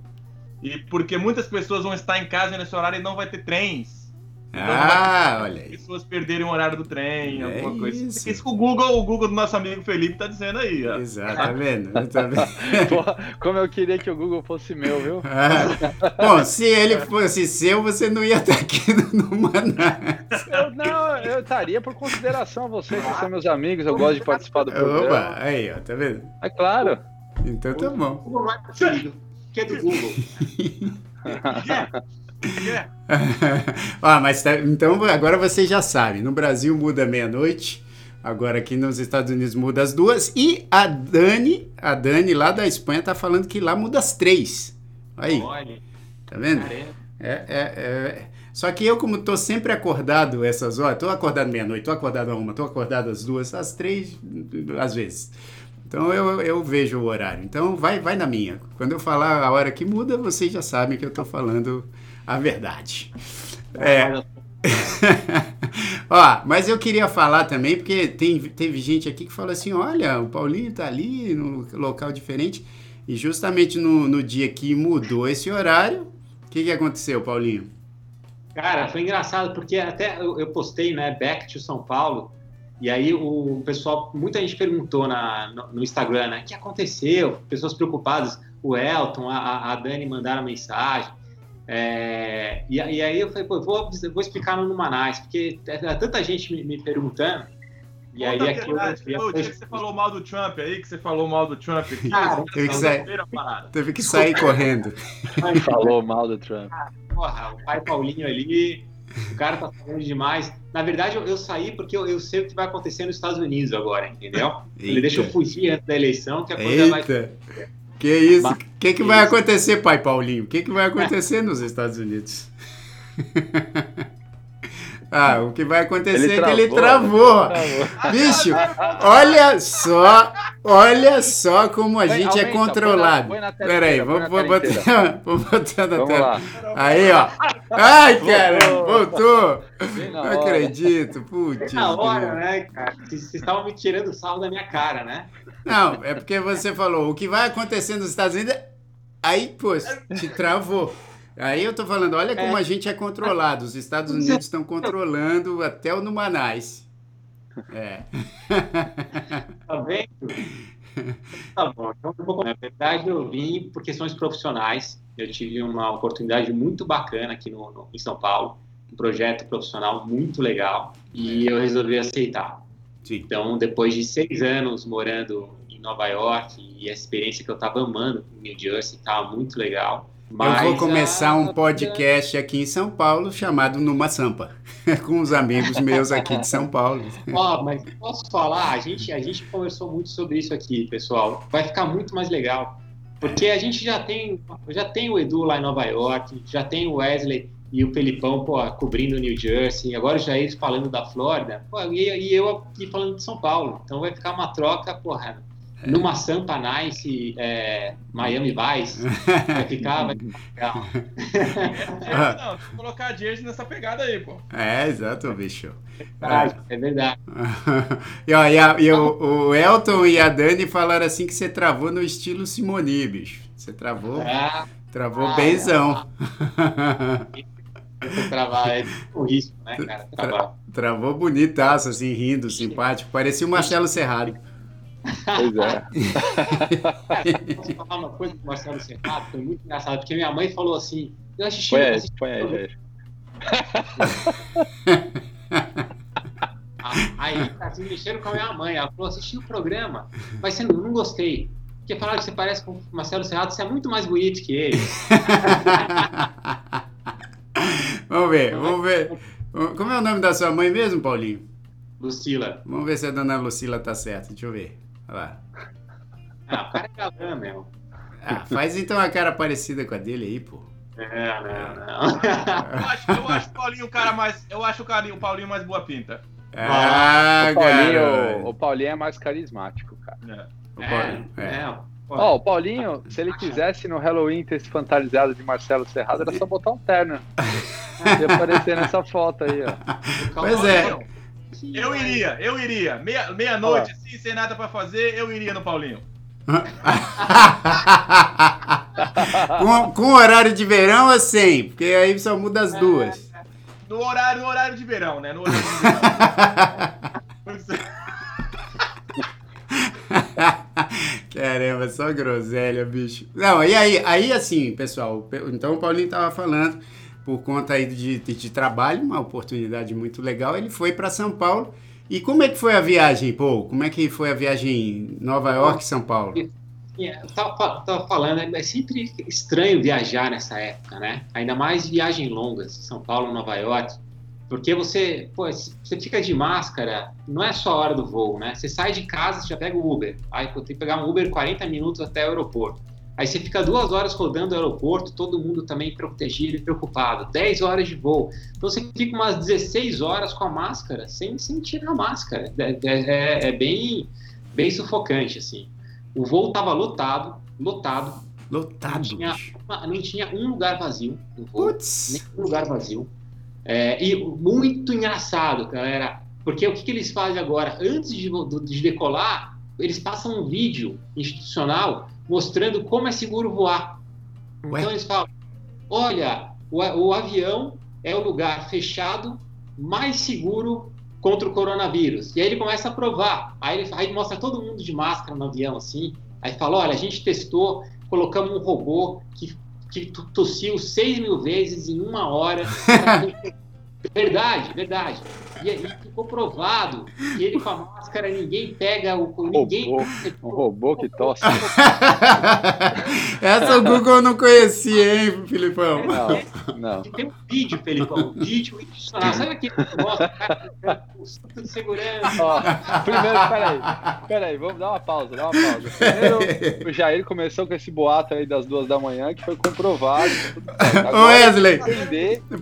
e porque muitas pessoas vão estar em casa nesse horário e não vai ter trens. Ah, olha aí. Pessoas perderem o horário do trem, É alguma coisa. isso. Isso que o Google, o Google do nosso amigo Felipe tá dizendo aí, ó. Exato, tá vendo? Tá vendo? Porra, como eu queria que o Google fosse meu, viu? Ah, bom, se ele fosse seu, você não ia estar aqui no, no Manaus. Eu, não, eu estaria por consideração a vocês, que são meus amigos, eu gosto de participar do programa. Opa, aí, ó, tá vendo? É claro. Então tá bom. Google não é preferido, que é do Google. ah, mas tá- então agora você já sabe, no Brasil muda meia-noite, agora aqui nos Estados Unidos muda às duas, e a Dani, a Dani lá da Espanha tá falando que lá muda às três. Aí, Olha, tá vendo? É, é, é. Só que eu, como tô sempre acordado essas horas, tô acordado meia-noite, tô acordado a uma, tô acordado às duas, às três, às vezes. Então eu, eu vejo o horário. Então vai, vai na minha. Quando eu falar a hora que muda, vocês já sabem que eu tô falando a verdade. É. Mas Ó, mas eu queria falar também, porque tem, teve gente aqui que falou assim: olha, o Paulinho tá ali num local diferente, e justamente no, no dia que mudou esse horário, o que, que aconteceu, Paulinho? Cara, foi engraçado, porque até eu, eu postei, né, Back to São Paulo, e aí o pessoal, muita gente perguntou na, no, no Instagram, né, o que aconteceu? Pessoas preocupadas, o Elton, a, a Dani mandaram mensagem, é, e, e aí eu falei, pô, eu vou, vou explicar no Numanais, porque é tanta gente me, me perguntando, e aí Conta a aqui eu, verdade, eu, pô, o dia que você falou mal do Trump aí, que você falou mal do Trump aqui. Cara, teve que sair. primeira parada. Teve que sair correndo. Falou mal do Trump. porra, o pai Paulinho ali, o cara tá falando demais. Na verdade, eu, eu saí porque eu, eu sei o que vai acontecer nos Estados Unidos agora, entendeu? Ele deixa eu Eita. fugir antes da eleição, que a coisa vai. Que isso? O que, que vai acontecer, pai Paulinho? O que, que vai acontecer nos Estados Unidos? ah, o que vai acontecer é que ele travou. Travou. Bicho, olha só, olha só como a Põe- gente é aumenta, controlado. na tela Peraí, tela botar, vou botar na Vamos tela. lá. Aí, ó. Ai, cara, Voltou. Bem Não acredito, putz. Na hora, né, cara? Vocês estavam me tirando sarro da minha cara, né? Não, é porque você falou o que vai acontecer nos Estados Unidos. Aí, pô, te travou. Aí eu tô falando, olha como a gente é controlado. Os Estados Unidos estão controlando até o Numanais. É. Tá vendo? Tá bom. Então, eu vou- na verdade, eu vim por questões profissionais. Eu tive uma oportunidade muito bacana aqui no, no- em São Paulo, um projeto profissional muito legal, e eu resolvi aceitar. Sim. Então, depois de seis anos morando em Nova York e a experiência que eu estava amando em New Jersey, estava muito legal. Mas, eu vou começar um podcast aqui em São Paulo chamado Numa Sampa, com os amigos meus aqui de São Paulo. Ó, mas posso falar? A gente, a gente conversou muito sobre isso aqui, pessoal. Vai ficar muito mais legal. Porque a gente já tem, já tem o Edu lá em Nova York, já tem o Wesley e o Felipão pô, cobrindo New Jersey, agora o Jair falando da Flórida, pô, e, e eu aqui falando de São Paulo. Então vai ficar uma troca, porra, numa Sampa Nice, é, Miami Vice, vai ficar, vai ficar legal. não, colocar a Jersey nessa pegada aí, pô. É, exato, bicho. É, é verdade. e, ó, e, a, e o, o, Elton e a Dani falaram assim que você travou no estilo Simoni, bicho. Você travou, é. travou ah, benzão. É. Travar é o risco, né, cara? Travar. Travou bonitaço, assim, rindo, simpático. Parecia o Marcelo Serrado. Pois é. Posso falar uma coisa com o Marcelo Serrado? Foi muito engraçado, porque minha mãe falou assim: Eu assisti. Põe aí, põe aí, Jair. Aí, assim, mexendo com a minha mãe. Ela falou: assisti o programa, mas você não, não gostei. Porque falaram que você parece com o Marcelo Serrado, você é muito mais bonito que ele. vamos ver, vamos ver. Como é o nome da sua mãe mesmo, Paulinho? Lucila. Vamos ver se a dona Lucila tá certa. Deixa eu ver. Olha lá. Ah, o cara é galã mesmo. Ah, faz então a cara parecida com a dele aí, pô. É, não, não. eu, acho, eu acho o Paulinho o cara mais. Eu acho o, carinho, o Paulinho mais boa pinta. Ah, o Paulinho, o Paulinho é mais carismático, cara. É. O Paulinho, é. é. Ó, oh, o Paulinho, se ele quisesse no Halloween ter se fantasiado de Marcelo Serrado, era só botar um terno. Ia aparecer nessa foto aí, ó. Pois é. Eu iria, eu iria. Meia-noite, meia, meia assim, sem nada pra fazer, eu iria no Paulinho. com, com horário de verão ou sem? Porque aí só muda as duas. No horário, no horário de verão, né? No horário de verão. Caramba, só groselha, bicho. Não, e aí, aí assim, pessoal, então o Paulinho tava falando por conta aí de, de, de trabalho, uma oportunidade muito legal. Ele foi para São Paulo. E como é que foi a viagem, Pô? Como é que foi a viagem Nova York São Paulo? Eu tava, tava falando, é sempre estranho viajar nessa época, né? Ainda mais viagens longas, São Paulo, Nova York, porque você, pô, você fica de máscara, não é só a hora do voo, né? Você sai de casa, você já pega o Uber, aí tem que pegar um Uber 40 minutos até o aeroporto. Aí você fica duas horas rodando o aeroporto, todo mundo também protegido e preocupado. 10 horas de voo. Então você fica umas 16 horas com a máscara, sem, sem tirar a máscara. É, é, é, é bem, bem sufocante, assim. O voo estava lotado, lotado. Lotado. Não tinha, uma, não tinha um lugar vazio no voo. Nem um lugar vazio. É, e muito engraçado, galera. Porque o que, que eles fazem agora? Antes de, de decolar, eles passam um vídeo institucional mostrando como é seguro voar. Ué? Então eles falam: olha, o, o avião é o lugar fechado mais seguro contra o coronavírus. E aí ele começa a provar. Aí ele aí mostra todo mundo de máscara no avião, assim. Aí fala: olha, a gente testou, colocamos um robô que, que tossiu 6 mil vezes em uma hora. verdade, verdade. E, e ficou provado que ele com a máscara, ninguém pega o. Ninguém... Robô, um robô que tosse. Essa o Google não conhecia, hein, Filipão? Não, não. Tem um vídeo, Felipão, um vídeo institucional. Sabe aquele negócio, cara, de segurança? Ó, primeiro, peraí, peraí, vamos dar uma pausa, dar uma pausa. Primeiro, o Jair começou com esse boato aí das duas da manhã, que foi comprovado. Ô, Wesley,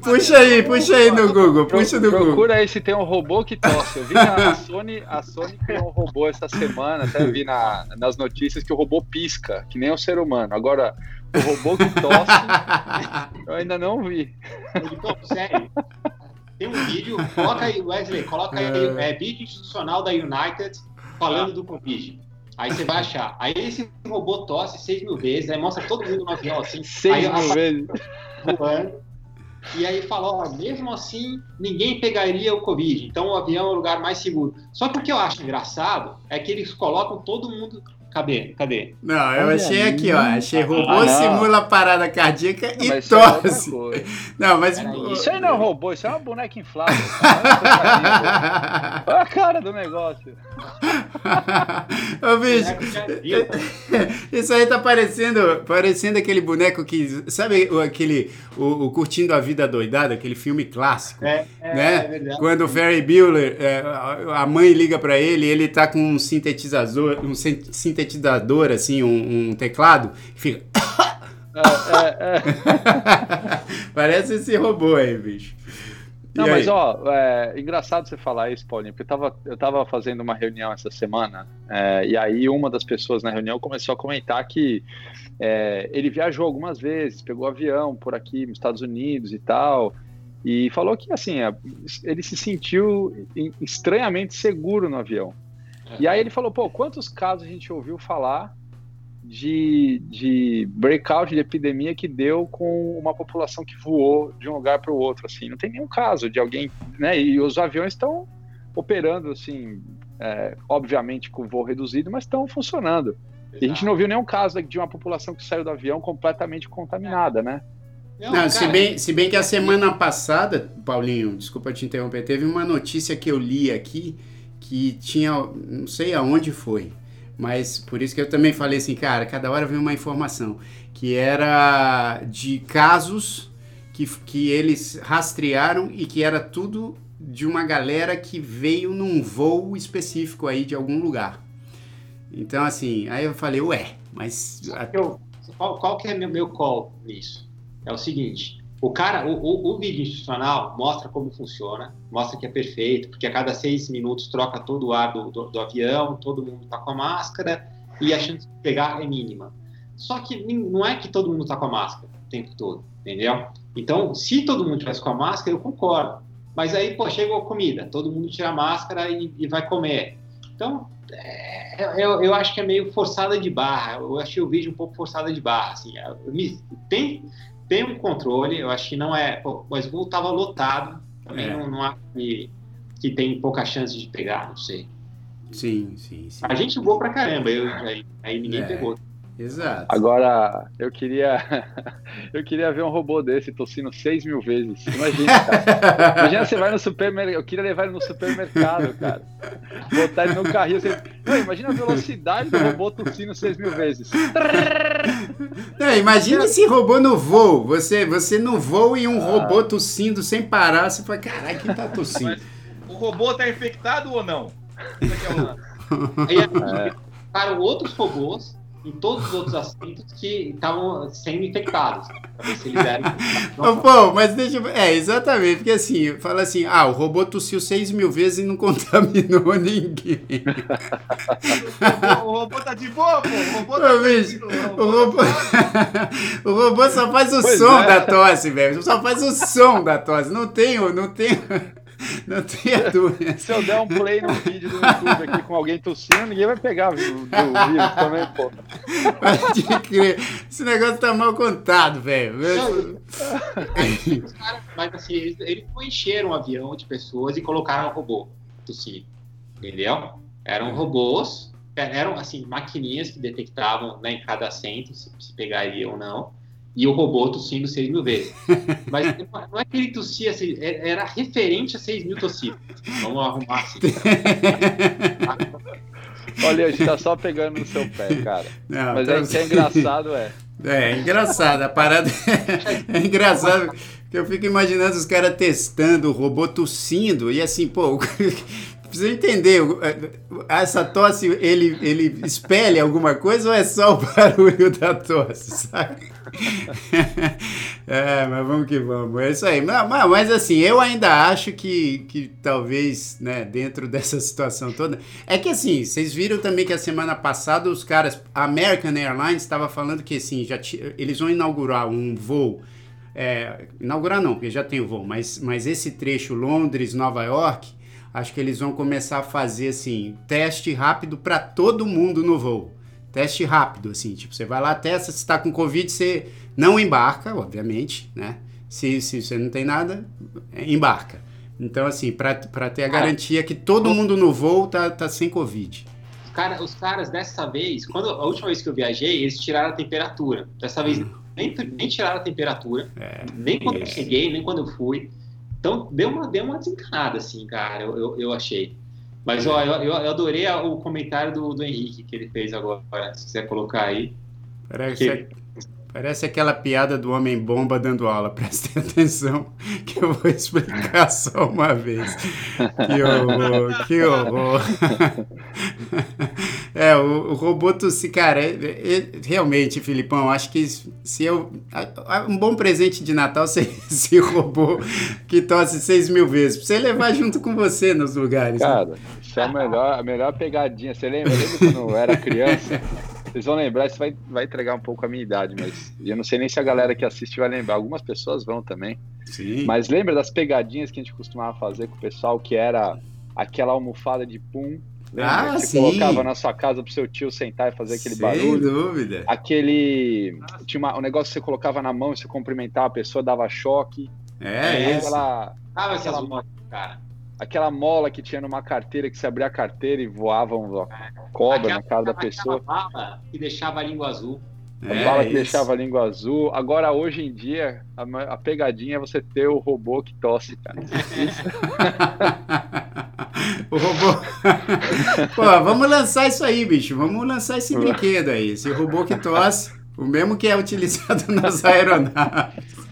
puxa aí, puxa aí no Google, puxa no Google. Procura aí se tem um robô que tosse. Eu vi na a Sony, a Sony criou um robô essa semana, até vi na, nas notícias que o robô pisca, que nem o ser humano. Agora, o robô que tosse, eu ainda não vi. Então, sério. Tem um vídeo, coloca aí, Wesley, coloca aí, é, é vídeo institucional da United falando do Covid. Aí você vai achar. Aí esse robô tosse seis mil vezes, aí mostra todo mundo no avião assim. Seis aí, mil vezes. Voando e aí falou, ó, mesmo assim, ninguém pegaria o Covid, então o avião é o lugar mais seguro. Só que o que eu acho engraçado é que eles colocam todo mundo Cadê? Cadê? Não, eu Olha achei aqui, ó. Achei robô ah, simula parada cardíaca e mas é tosse. É não, mas. Isso aí não é um robô, isso é uma boneca inflável. Olha a cara do negócio. Ô, bicho. Isso aí tá parecendo, parecendo aquele boneco que. Sabe aquele. O, o Curtindo a Vida Doidada, aquele filme clássico? É, é, né? é verdade. Quando o Ferry Bueller, é, a mãe liga pra ele, ele tá com um sintetizador, um sintetizador sintetizador, assim, um, um teclado, que fica. É, é, é. Parece esse robô aí, bicho. Não, mas ó, é engraçado você falar isso, Paulinho, porque eu tava, eu tava fazendo uma reunião essa semana, é, e aí uma das pessoas na reunião começou a comentar que é, ele viajou algumas vezes, pegou avião por aqui nos Estados Unidos e tal, e falou que assim, é, ele se sentiu estranhamente seguro no avião. E aí ele falou, pô, quantos casos a gente ouviu falar de, de breakout de epidemia que deu com uma população que voou de um lugar para o outro, assim, não tem nenhum caso de alguém, né, e os aviões estão operando, assim, é, obviamente com voo reduzido, mas estão funcionando. Exato. E a gente não viu nenhum caso de uma população que saiu do avião completamente contaminada, né? Não, não se, bem, se bem que a semana passada, Paulinho, desculpa te interromper, teve uma notícia que eu li aqui que tinha, não sei aonde foi, mas por isso que eu também falei assim, cara, cada hora vem uma informação que era de casos que, que eles rastrearam e que era tudo de uma galera que veio num voo específico aí de algum lugar. Então, assim, aí eu falei, ué, mas. Eu, qual, qual que é meu, meu call nisso? É o seguinte: o cara, o, o, o, vídeo institucional mostra como funciona, mostra que é perfeito, porque a cada seis minutos troca todo o ar do, do, do avião, todo mundo está com a máscara e a chance de pegar é mínima. Só que não é que todo mundo está com a máscara o tempo todo, entendeu? Então, se todo mundo tivesse com a máscara, eu concordo. Mas aí, pô, chegou a comida, todo mundo tira a máscara e, e vai comer. Então, é, eu, eu, acho que é meio forçada de barra. Eu achei o vídeo um pouco forçada de barra. Assim, tem, tem um controle, eu acho que não é. Pô, mas o voo estava lotado, também é. não, não acho que, que tem pouca chance de pegar, não sei. Sim, sim, sim. A gente voou pra caramba, eu, aí, aí ninguém é. pegou. Exato. Agora, eu queria eu queria ver um robô desse tossindo 6 mil vezes. Imagina, cara. Imagina você vai no supermercado. Eu queria levar ele no supermercado, cara. Botar ele no carrinho. Você... Não, imagina a velocidade do robô tossindo 6 mil vezes. Não, imagina esse robô no voo. Você, você no voo e um ah. robô tossindo sem parar. Você fala, caralho, quem tá tossindo? Mas o robô tá infectado ou não? Isso aqui é uma... Aí, é. para outros robôs em todos os outros assentos que estavam sendo infectados. Pra ver se eles eram. Pô, mas deixa eu. É, exatamente, porque assim, fala assim: ah, o robô tossiu 6 mil vezes e não contaminou ninguém. o, robô, tá de boa, pô. O robô tá Ô, bicho, o, robô... o robô só faz o pois som é. da tosse, velho. Só faz o som da tosse. Não tem, não tem. Não tenha dúvida. Se eu der um play no vídeo do YouTube aqui com alguém tossindo, ninguém vai pegar o vírus também, pô. Pode crer. Esse negócio tá mal contado, velho. Mas assim, eles, eles encheram um avião de pessoas e colocaram um robô tossir. Entendeu? Eram robôs, eram assim, maquininhas que detectavam né, em cada assento se, se pegaria ou não e o robô tossindo 6 mil vezes. Mas não é que ele tossia, é, era referente a 6 mil tossidas. Vamos arrumar assim. Olha, a gente tá só pegando no seu pé, cara. Não, Mas tá... é, que é engraçado, é. É, é engraçado. A parada é, é engraçado. Porque eu fico imaginando os caras testando o robô tossindo e assim, pô, precisa entender, essa tosse, ele, ele espelha alguma coisa ou é só o barulho da tosse, sabe? é, mas vamos que vamos. É isso aí. Mas, mas, assim, eu ainda acho que, que talvez, né, dentro dessa situação toda. É que assim, vocês viram também que a semana passada os caras. A American Airlines estava falando que assim, já eles vão inaugurar um voo. É, inaugurar não, porque já tem o voo, mas, mas esse trecho Londres-Nova York, acho que eles vão começar a fazer assim, teste rápido para todo mundo no voo. Teste rápido, assim, tipo, você vai lá, testa, se está com Covid, você não embarca, obviamente, né? Se, se você não tem nada, embarca. Então, assim, para ter a garantia que todo mundo no voo tá, tá sem Covid. Cara, os caras dessa vez, quando a última vez que eu viajei, eles tiraram a temperatura. Dessa vez hum. nem, nem tiraram a temperatura, é, nem quando é. eu cheguei, nem quando eu fui. Então deu uma, deu uma desencanada, assim, cara, eu, eu, eu achei. Mas ó, eu, eu adorei o comentário do, do Henrique que ele fez agora. Se quiser colocar aí. Parece, que... parece aquela piada do homem bomba dando aula. Prestem atenção que eu vou explicar só uma vez. Que horror, que horror. É, o, o robô tossir, cara, é, é, realmente, Filipão, acho que se eu. Um bom presente de Natal seria esse robô que tosse seis mil vezes. Pra você levar junto com você nos lugares. Né? Cara, né? isso é a melhor, a melhor pegadinha. Você lembra, lembra quando eu era criança? Vocês vão lembrar, isso vai, vai entregar um pouco a minha idade, mas eu não sei nem se a galera que assiste vai lembrar. Algumas pessoas vão também. Sim. Mas lembra das pegadinhas que a gente costumava fazer com o pessoal, que era aquela almofada de pum Lembra? Ah, que sim. colocava na sua casa pro seu tio sentar e fazer aquele Sem barulho. Sem dúvida. Aquele. Tinha uma, um negócio que você colocava na mão e você cumprimentava a pessoa, dava choque. É, é aquela, ah, aquela, mola, cara. aquela mola que tinha numa carteira que você abria a carteira e voava uma cobra aquela, na cara da pessoa. bala que deixava a língua azul. A é, bala que isso. deixava a língua azul. Agora, hoje em dia, a, a pegadinha é você ter o robô que tosse, cara. o robô. Pô, vamos lançar isso aí, bicho. Vamos lançar esse brinquedo aí. Esse robô que tosse, o mesmo que é utilizado nas aeronaves.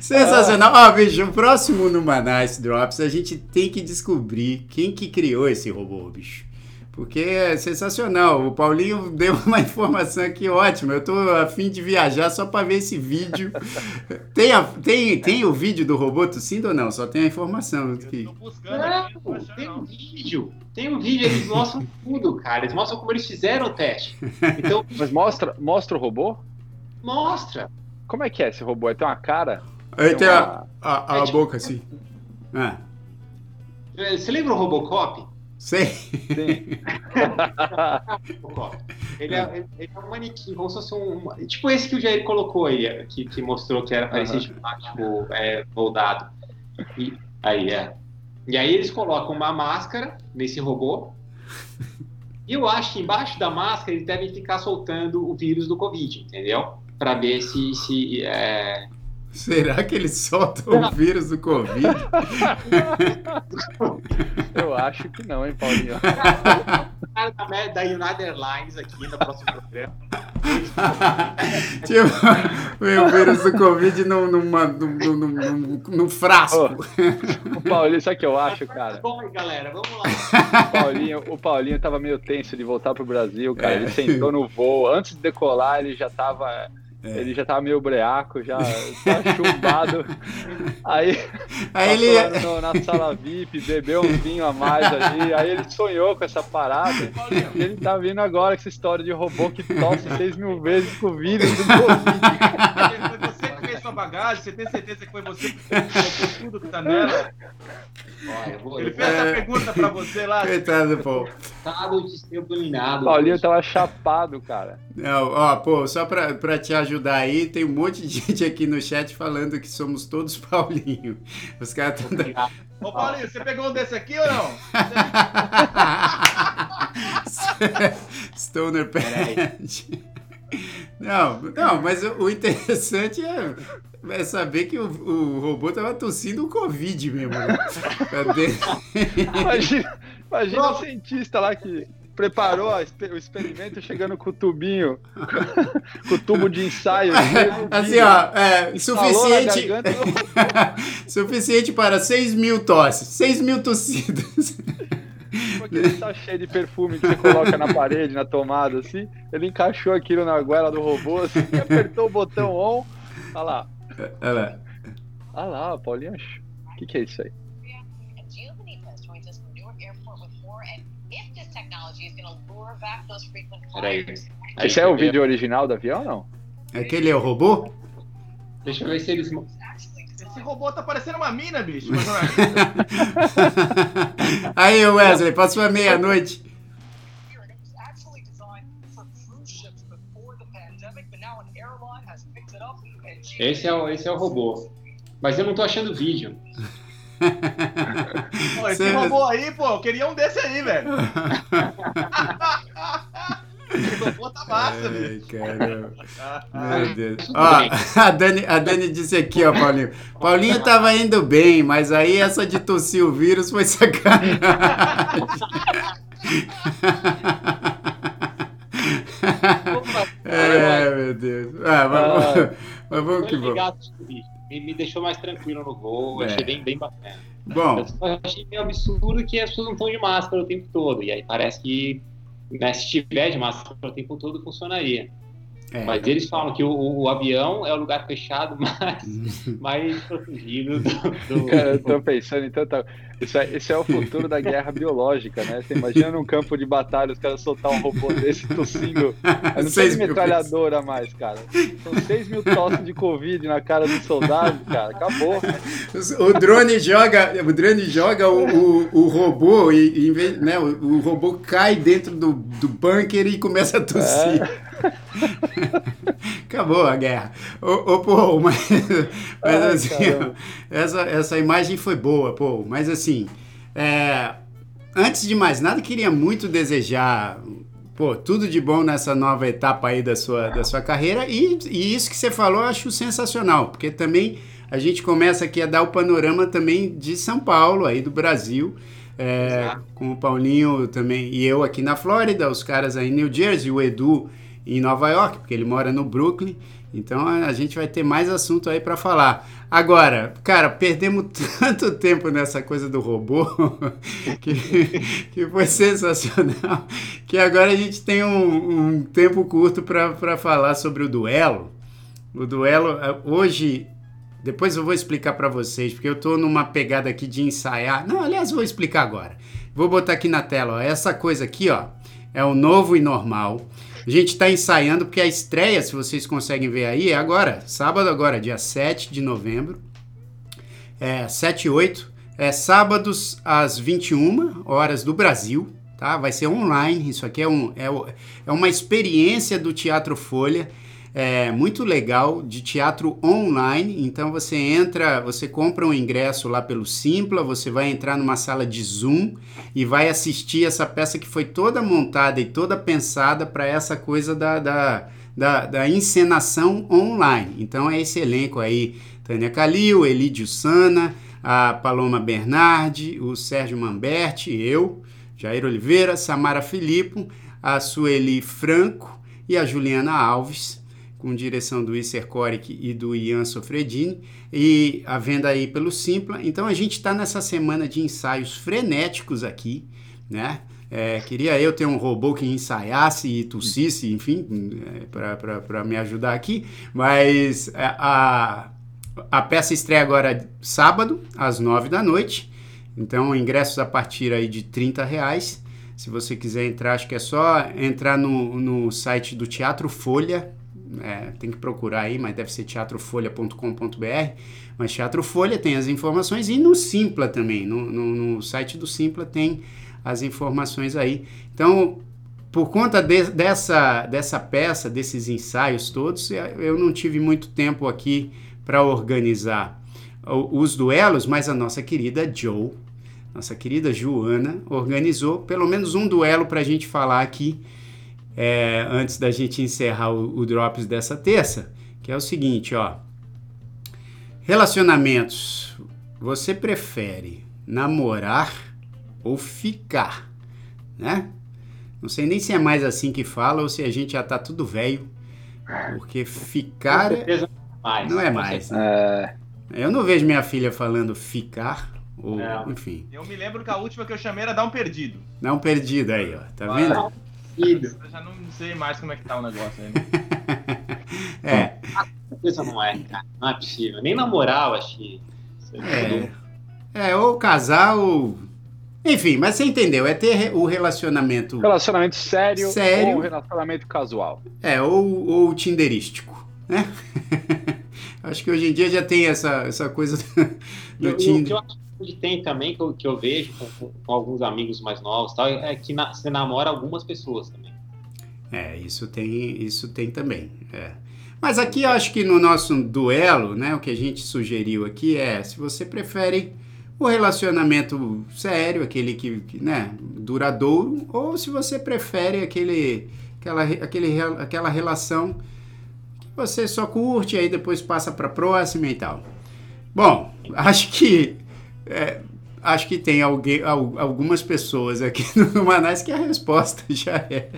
Sensacional. Ó, oh, bicho, o próximo no Nice Drops a gente tem que descobrir quem que criou esse robô, bicho. Porque é sensacional. O Paulinho deu uma informação aqui ótima. Eu tô afim de viajar só para ver esse vídeo. tem, a, tem, tem o vídeo do robô tossindo ou não? Só tem a informação. Que... Não, tem um vídeo. Tem um vídeo, eles mostram tudo, cara. Eles mostram como eles fizeram o teste. Então, Mas mostra, mostra o robô? Mostra. Como é que é esse robô? Ele tem uma cara? Ele tem, tem uma... a, a, a é tipo... boca assim. Ah. Você lembra o Robocop? Sei. Sim. ele, é, ele é um manequim, como se fosse um. Tipo esse que o Jair colocou aí, que, que mostrou que era parecido uhum. tipo, é, moldado. E, aí, é. E aí eles colocam uma máscara nesse robô. E eu acho que embaixo da máscara eles devem ficar soltando o vírus do Covid, entendeu? Para ver se, se é, Será que eles soltam o vírus do Covid? Eu acho que não, hein, Paulinho? O cara da United Airlines aqui no próximo programa. tipo, o vírus do Covid num, numa, num, num, num, num frasco. Oh, o Paulinho, sabe o que eu acho, cara? Bom, galera, vamos lá. O Paulinho, o Paulinho tava meio tenso de voltar pro Brasil, cara. Ele sentou no voo. Antes de decolar, ele já tava é. Ele já tava meio breaco, já tá chumbado. Aí, aí ele no, na sala VIP, bebeu um vinho a mais ali. Aí ele sonhou com essa parada. E ele tá vindo agora com essa história de robô que tosse 6 mil vezes com o vírus do Covid. Você que fez sua bagagem, você tem certeza que foi você que colocou tudo que tá nela? Ele fez essa pergunta pra você lá. Coitado, pô. Ser dominado. Paulinho tava chapado, cara. Não, ó, pô, só pra, pra te ajudar aí, tem um monte de gente aqui no chat falando que somos todos Paulinho. Os caras estão. Da... Ô, Paulinho, você pegou um desse aqui ou não? Stoner Pet. Não, não, mas o interessante é, é saber que o, o robô tava tossindo o Covid mesmo. Né? imagina imagina o cientista lá que preparou o experimento chegando com o tubinho, com o tubo de ensaio. Assim, ó, é, suficiente, suficiente para 6 mil tosses, 6 mil tossidas. Aquele sachê de perfume que você coloca na parede, na tomada, assim. Ele encaixou aquilo na goela do robô, assim, apertou o botão on. Olha lá. Olha lá. Olha lá, Paulinho. O que, que é isso aí? Peraí. Esse é o vídeo original do avião ou não? Aquele é o robô? Deixa eu ver se eles esse robô tá parecendo uma mina, bicho. Aí, Wesley, passou a meia-noite. Esse é, o, esse é o robô. Mas eu não tô achando vídeo. pô, esse Você... robô aí, pô, eu queria um desse aí, velho. Massa, Ai, caramba. Meu Deus. Ó, a Dani, a Dani disse aqui, ó, Paulinho. Paulinho tava indo bem, mas aí essa de tossir o vírus foi sacanagem. é, meu Deus. Ah, mas, mas vamos que vamos. Me, me deixou mais tranquilo no voo, é. achei bem, bem bacana. Bom. Eu achei meio absurdo que as pessoas não estão de máscara o tempo todo. E aí parece que né, se tiver de máscara o tempo todo, funcionaria. É. Mas eles falam que o, o, avião é o lugar fechado mais, mais protegido do, do... Cara, eu tô pensando em tanta. Isso é, isso é o futuro da guerra biológica, né? Você imagina num campo de batalha os caras soltar um robô desse tossindo. Não tem metralhadora mais, cara. São 6 mil tosses de Covid na cara do soldado, cara. Acabou. O drone joga, o drone joga o, o, o robô e, e né, o, o, robô cai dentro do, do bunker e começa a tossir. É. Acabou a guerra. Ô, ô pô, mas, mas Ai, assim, essa, essa imagem foi boa, pô. Mas assim, é, antes de mais nada, queria muito desejar pô, tudo de bom nessa nova etapa aí da sua, da sua carreira. E, e isso que você falou eu acho sensacional, porque também a gente começa aqui a dar o panorama também de São Paulo, aí do Brasil. É, com o Paulinho também e eu aqui na Flórida, os caras aí em New Jersey, o Edu em Nova York, porque ele mora no Brooklyn. Então a gente vai ter mais assunto aí para falar. Agora, cara, perdemos tanto tempo nessa coisa do robô que, que foi sensacional que agora a gente tem um, um tempo curto para falar sobre o duelo. O duelo, eh, hoje, depois eu vou explicar para vocês, porque eu estou numa pegada aqui de ensaiar. Não, aliás, vou explicar agora. Vou botar aqui na tela, ó, essa coisa aqui, ó, é o novo e normal. A gente está ensaiando porque a estreia, se vocês conseguem ver aí, é agora, sábado agora, dia 7 de novembro. É 7 e 8. É sábados às 21 horas do Brasil, tá? Vai ser online. Isso aqui é, um, é, é uma experiência do Teatro Folha é, muito legal de teatro online. Então você entra, você compra um ingresso lá pelo Simpla, você vai entrar numa sala de Zoom e vai assistir essa peça que foi toda montada e toda pensada para essa coisa da, da, da, da, encenação online. Então é esse elenco aí: Tânia Calil, Elídio Sana, a Paloma Bernardi, o Sérgio Mamberti, eu, Jair Oliveira, Samara Filippo, a Sueli Franco e a Juliana Alves com direção do Isser Korik e do Ian Sofredini, e a venda aí pelo Simpla. Então a gente está nessa semana de ensaios frenéticos aqui, né? É, queria eu ter um robô que ensaiasse e tossisse, enfim, é, para me ajudar aqui, mas é, a, a peça estreia agora sábado, às nove da noite, então ingressos a partir aí de 30 reais. Se você quiser entrar, acho que é só entrar no, no site do Teatro Folha, é, tem que procurar aí, mas deve ser teatrofolha.com.br. Mas Teatro Folha tem as informações e no Simpla também, no, no, no site do Simpla tem as informações aí. Então, por conta de, dessa, dessa peça, desses ensaios todos, eu não tive muito tempo aqui para organizar os duelos, mas a nossa querida Joe, nossa querida Joana, organizou pelo menos um duelo para a gente falar aqui é, antes da gente encerrar o, o Drops dessa terça, que é o seguinte, ó. Relacionamentos. Você prefere namorar ou ficar, né? Não sei nem se é mais assim que fala ou se a gente já tá tudo velho, porque ficar é... não é mais. Né? É... Eu não vejo minha filha falando ficar ou, enfim. Eu me lembro que a última que eu chamei era dar um perdido. Dar um perdido aí, ó. Tá vendo? Eu já não sei mais como é que tá o negócio aí. é. Isso não é, cara. Não é possível. Nem namorar, eu acho que. É. é, ou casar ou. Enfim, mas você entendeu, é ter o relacionamento. Relacionamento sério, sério. ou relacionamento casual. É, ou, ou tinderístico, né? acho que hoje em dia já tem essa, essa coisa do, do Tinder. Eu, que tem também, que eu, que eu vejo com, com, alguns amigos mais novos, tal, é que na, você namora algumas pessoas também. É, isso tem, isso tem também. É. Mas aqui eu acho que no nosso duelo, né, o que a gente sugeriu aqui é se você prefere o relacionamento sério, aquele que, né, duradouro, ou se você prefere aquele, aquela, aquele, aquela relação que você só curte aí depois passa para próxima e tal. Bom, acho que é, acho que tem alguém, algumas pessoas aqui no Manaus que a resposta já é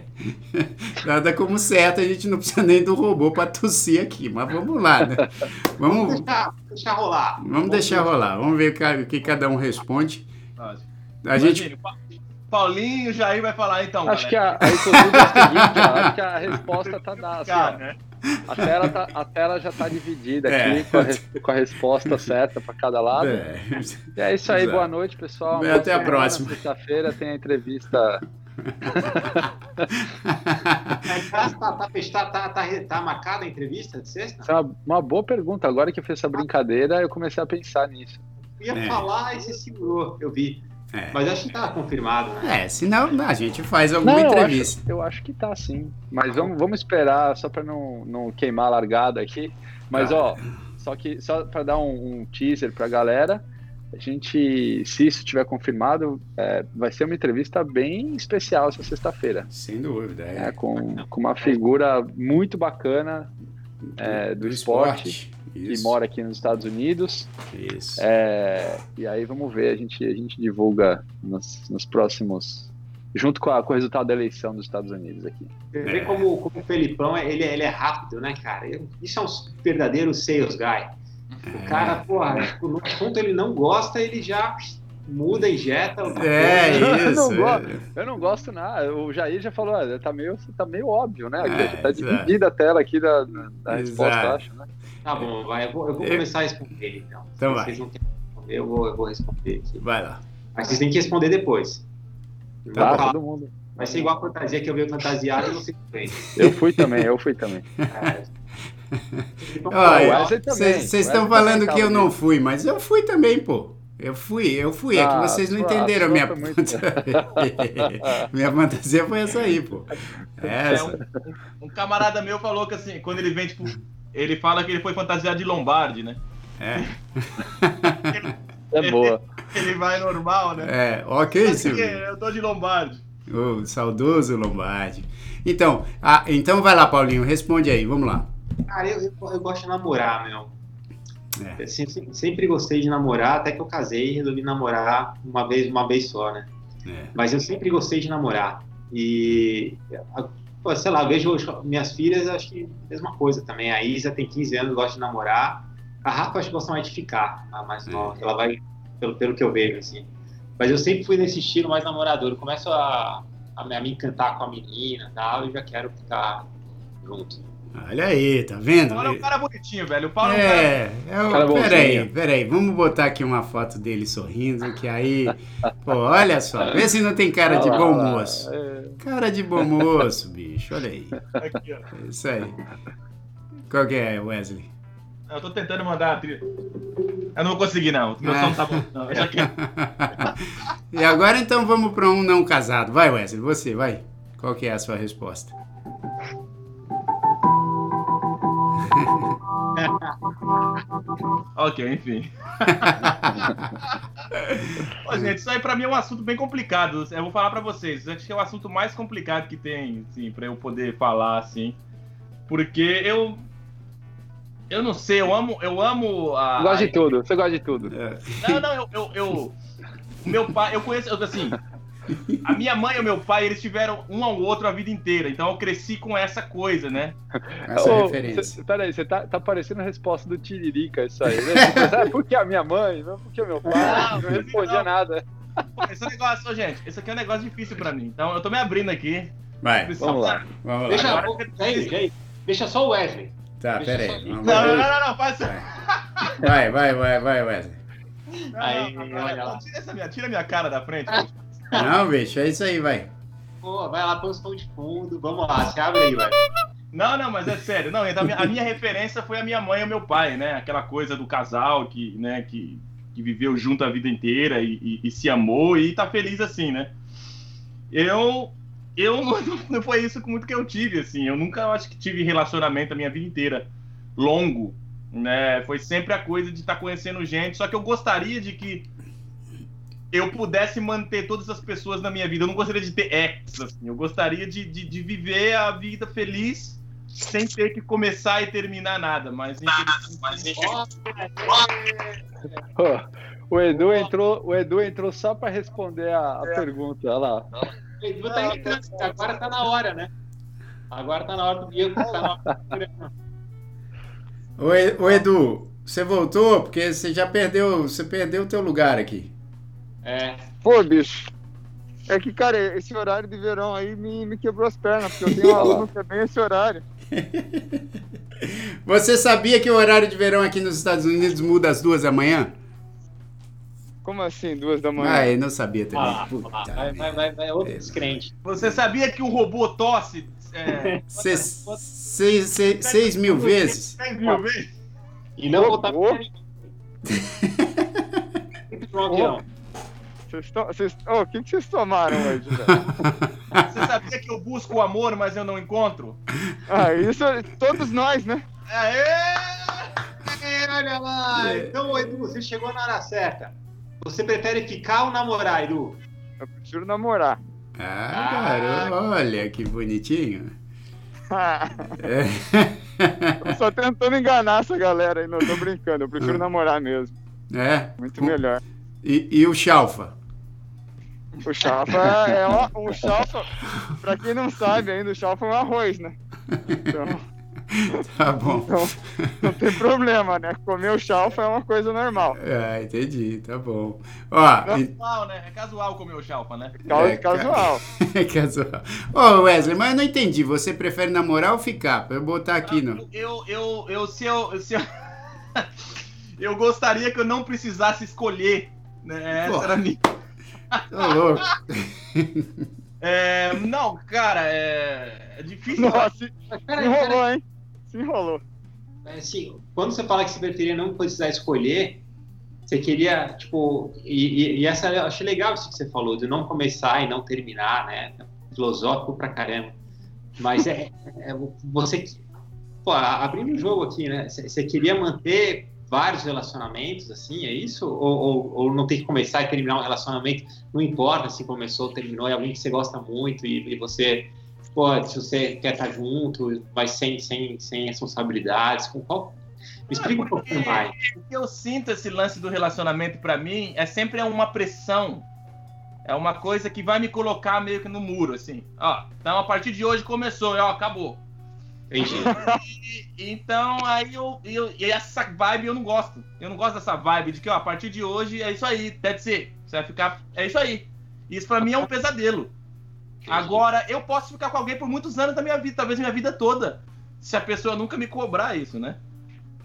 nada como certo, a gente não precisa nem do robô para tossir aqui, mas vamos lá, né? Vamos deixar, deixar rolar. Vamos deixar rolar, vamos ver o que cada um responde. A gente... Paulinho, Jair vai falar então. Acho galera. que a, a, o seguinte, ó, acho que a resposta tá dada. Assim, né? A, tela tá, a tela já tá dividida aqui é. com, a, com, a, resposta certa para cada lado. É. E é isso aí, Exato. boa noite, pessoal. Até a próxima. Sexta-feira tem a entrevista. tá, tá, tá, tá, tá marcada a entrevista de sexta? É uma boa pergunta. Agora que eu fiz essa brincadeira, eu comecei a pensar nisso. Eu ia falar e você segurou, eu vi. É. Mas acho que tá confirmado, né? É, senão a gente faz alguma não, entrevista. Eu acho, eu acho, que tá sim. Mas vamos, vamos esperar só para não, não queimar a largada aqui. Mas ah. ó, só que só para dar um, um teaser pra galera, a gente, se isso tiver confirmado, é, vai ser uma entrevista bem especial essa sexta-feira. Sem dúvida. É. é com, com uma figura muito bacana é, do, do, esporte. esporte isso. que mora aqui nos Estados Unidos. Isso. É, e aí vamos ver, a gente, a gente divulga nos, nos próximos. Junto com, a, com o resultado da eleição dos Estados Unidos aqui. Você vê como, como o Felipão ele, ele é rápido, né, cara? Isso é um verdadeiro sales guy. O é. cara, porra, no ponto ele não gosta, ele já muda, injeta. É, coisa. isso. Eu não, gosto, eu não gosto nada. O Jair já falou, tá meio, tá meio óbvio, né? É, tá dividida a tela aqui da, da resposta, acho, né? Tá bom, vai. Eu vou, eu vou começar a responder então. Então vai. Vocês não querem responder, eu vou, eu vou responder aqui. Vai lá. Mas vocês têm que responder depois. Tá, todo mundo. Vai ser igual a fantasia que eu veio fantasiado e você também. Eu fui também, eu fui também. É. Vocês estão falando que eu não fui, mas eu fui também, pô. Eu fui, eu fui. Ah, é que ah, vocês não entenderam a minha minha fantasia foi essa aí, pô. Essa. É, um, um, camarada meu falou que assim, quando ele vem, tipo, ele fala que ele foi fantasiado de Lombardi, né? É. ele, é boa. Ele, ele, vai normal, né? É, ok, Silvio. Eu tô de Lombardi. O saudoso Lombardi. Então, ah, então vai lá, Paulinho, responde aí, vamos lá. Cara, eu, eu, eu gosto de namorar, meu. É. Sempre, sempre, gostei de namorar, até que eu casei e resolvi namorar uma vez, uma vez só, né? É. Mas eu sempre gostei de namorar. E Pô, sei lá, vejo minhas filhas, acho que mesma coisa também. A Isa tem 15 anos, gosta de namorar. A Rafa acho que gosta mais de ficar, a mais nova. Ela vai, pelo, pelo que eu vejo, assim. Mas eu sempre fui nesse estilo mais namorador. Eu começo a, a, a me encantar com a menina e tal, e já quero ficar junto. Olha aí, tá vendo? Olha o cara bonitinho, velho. O Paulo é, é um cara... É o, cara peraí, peraí. Vamos botar aqui uma foto dele sorrindo, que aí... Pô, olha só. Vê se não tem cara de bom moço. Cara de bom moço, bicho. Olha aí. Aqui, ó. É isso aí. Qual que é, Wesley? Eu tô tentando mandar a trilha. Eu não vou conseguir, não. Meu som tá bom. Não, já e agora, então, vamos para um não casado. Vai, Wesley, você, vai. Qual que é a sua resposta? ok, enfim. Ô, gente, isso aí pra mim é um assunto bem complicado. Eu vou falar pra vocês. Acho que é o assunto mais complicado que tem, assim, pra eu poder falar, assim. Porque eu. Eu não sei, eu amo. Eu amo a. Gosta de tudo, você gosta de tudo. É. Não, não, eu. eu, eu meu pai, eu conheço, assim, a minha mãe e o meu pai, eles tiveram um ao outro a vida inteira. Então eu cresci com essa coisa, né? Essa oh, referência. peraí, você tá, tá parecendo a resposta do Tiririca, isso aí. Né? ah, por que a minha mãe? Não, por que o meu pai? Não, não respondia não. nada. Esse negócio, gente, esse aqui é um negócio difícil pra mim. Então eu tô me abrindo aqui. Vai, vamos lá. Vamos deixa, lá. Deixa só o Wesley. Tá, peraí. Não, não, não, não, faz Vai, vai, vai, vai, Wesley. Não, aí, não, não, não, tira, essa minha, tira minha cara da frente. Não, bicho, é isso aí, vai. Pô, vai lá, põe os pão de fundo, vamos lá, se abre aí, vai. Não, não, mas é sério. Não, então, a minha referência foi a minha mãe e o meu pai, né? Aquela coisa do casal que, né, que, que viveu junto a vida inteira e, e, e se amou e tá feliz assim, né? Eu, eu não, não foi isso muito que eu tive, assim. Eu nunca acho que tive relacionamento a minha vida inteira longo, né? Foi sempre a coisa de estar tá conhecendo gente. Só que eu gostaria de que eu pudesse manter todas as pessoas na minha vida. Eu não gostaria de ter ex, assim. Eu gostaria de, de, de viver a vida feliz sem ter que começar e terminar nada. Mas, mas oh, o Edu entrou, o Edu entrou só para responder a, a é. pergunta. Olha lá. O Edu tá entrando, agora tá na hora, né? Agora tá na hora do Diego. Tá na hora do Ô, Edu, você voltou porque você já perdeu, você perdeu o teu lugar aqui. É. Pô, bicho. É que, cara, esse horário de verão aí me, me quebrou as pernas, porque eu tenho um aluno que é bem esse horário. Você sabia que o horário de verão aqui nos Estados Unidos muda às duas da manhã? Como assim, duas da manhã? Ah, eu não sabia também. Ah, ah, vai, vai, vai, vai outro descrente. Você sabia que um robô tosse é, Seis, seis, seis, seis mil vezes? 10 mil vezes? E não botar ô. Sempre avião. Vocês estão. Vocês... Ô, o que, vocês tomaram hoje, velho? Você sabia que eu busco o amor, mas eu não encontro? Ah, isso todos nós, né? Aê! É, olha lá. Então, Edu, você chegou na hora certa. Você prefere ficar ou namorar, Edu? Eu prefiro namorar. Ah, garoto, olha que bonitinho. É. Tô só tentando enganar essa galera aí, não tô brincando. Eu prefiro namorar mesmo. É? Muito melhor. E, e o Chalfa? O chalfa é um, um chalfa, pra quem não sabe ainda, o chalfa é um arroz, né? Então, Tá bom. então não tem problema, né? Comer o chalfa é uma coisa normal. Ah, entendi, tá bom. Ó, e- Casual, né? É casual comer o chalfa, né? Cau- É, casual. é casual. Ô, Wesley, mas eu não entendi. Você prefere namorar ou ficar? Pra eu botar aqui no. Eu, eu, eu, se eu, se eu, eu gostaria que eu não precisasse escolher, né? Essa Pô. era a minha. Tô louco. É, não, cara, é, é difícil. Nossa, se, se enrolou, hein? Se enrolou. É, Assim, quando você fala que você preferia não precisar escolher, você queria, tipo, e, e- e essa eu achei legal isso que você falou, de não começar e não terminar, né? Filosófico pra caramba. Mas é, é você, pô, abrindo o jogo aqui, né? Você queria manter vários relacionamentos, assim, é isso? Ou, ou, ou não tem que começar e terminar um relacionamento, não importa se começou ou terminou, é alguém que você gosta muito e, e você, pô, se você quer estar junto, mas sem, sem, sem responsabilidades, com qual... Me explica um pouquinho mais. Que eu sinto esse lance do relacionamento pra mim é sempre uma pressão. É uma coisa que vai me colocar meio que no muro, assim. Ó, então a partir de hoje começou, ó, acabou. Entendi. E- então aí eu, eu. E essa vibe eu não gosto. Eu não gosto dessa vibe de que, ó, a partir de hoje é isso aí, that's it. Você vai ficar. É isso aí. Isso pra mim é um pesadelo. Agora, eu posso ficar com alguém por muitos anos da minha vida, talvez minha vida toda. Se a pessoa nunca me cobrar isso, né?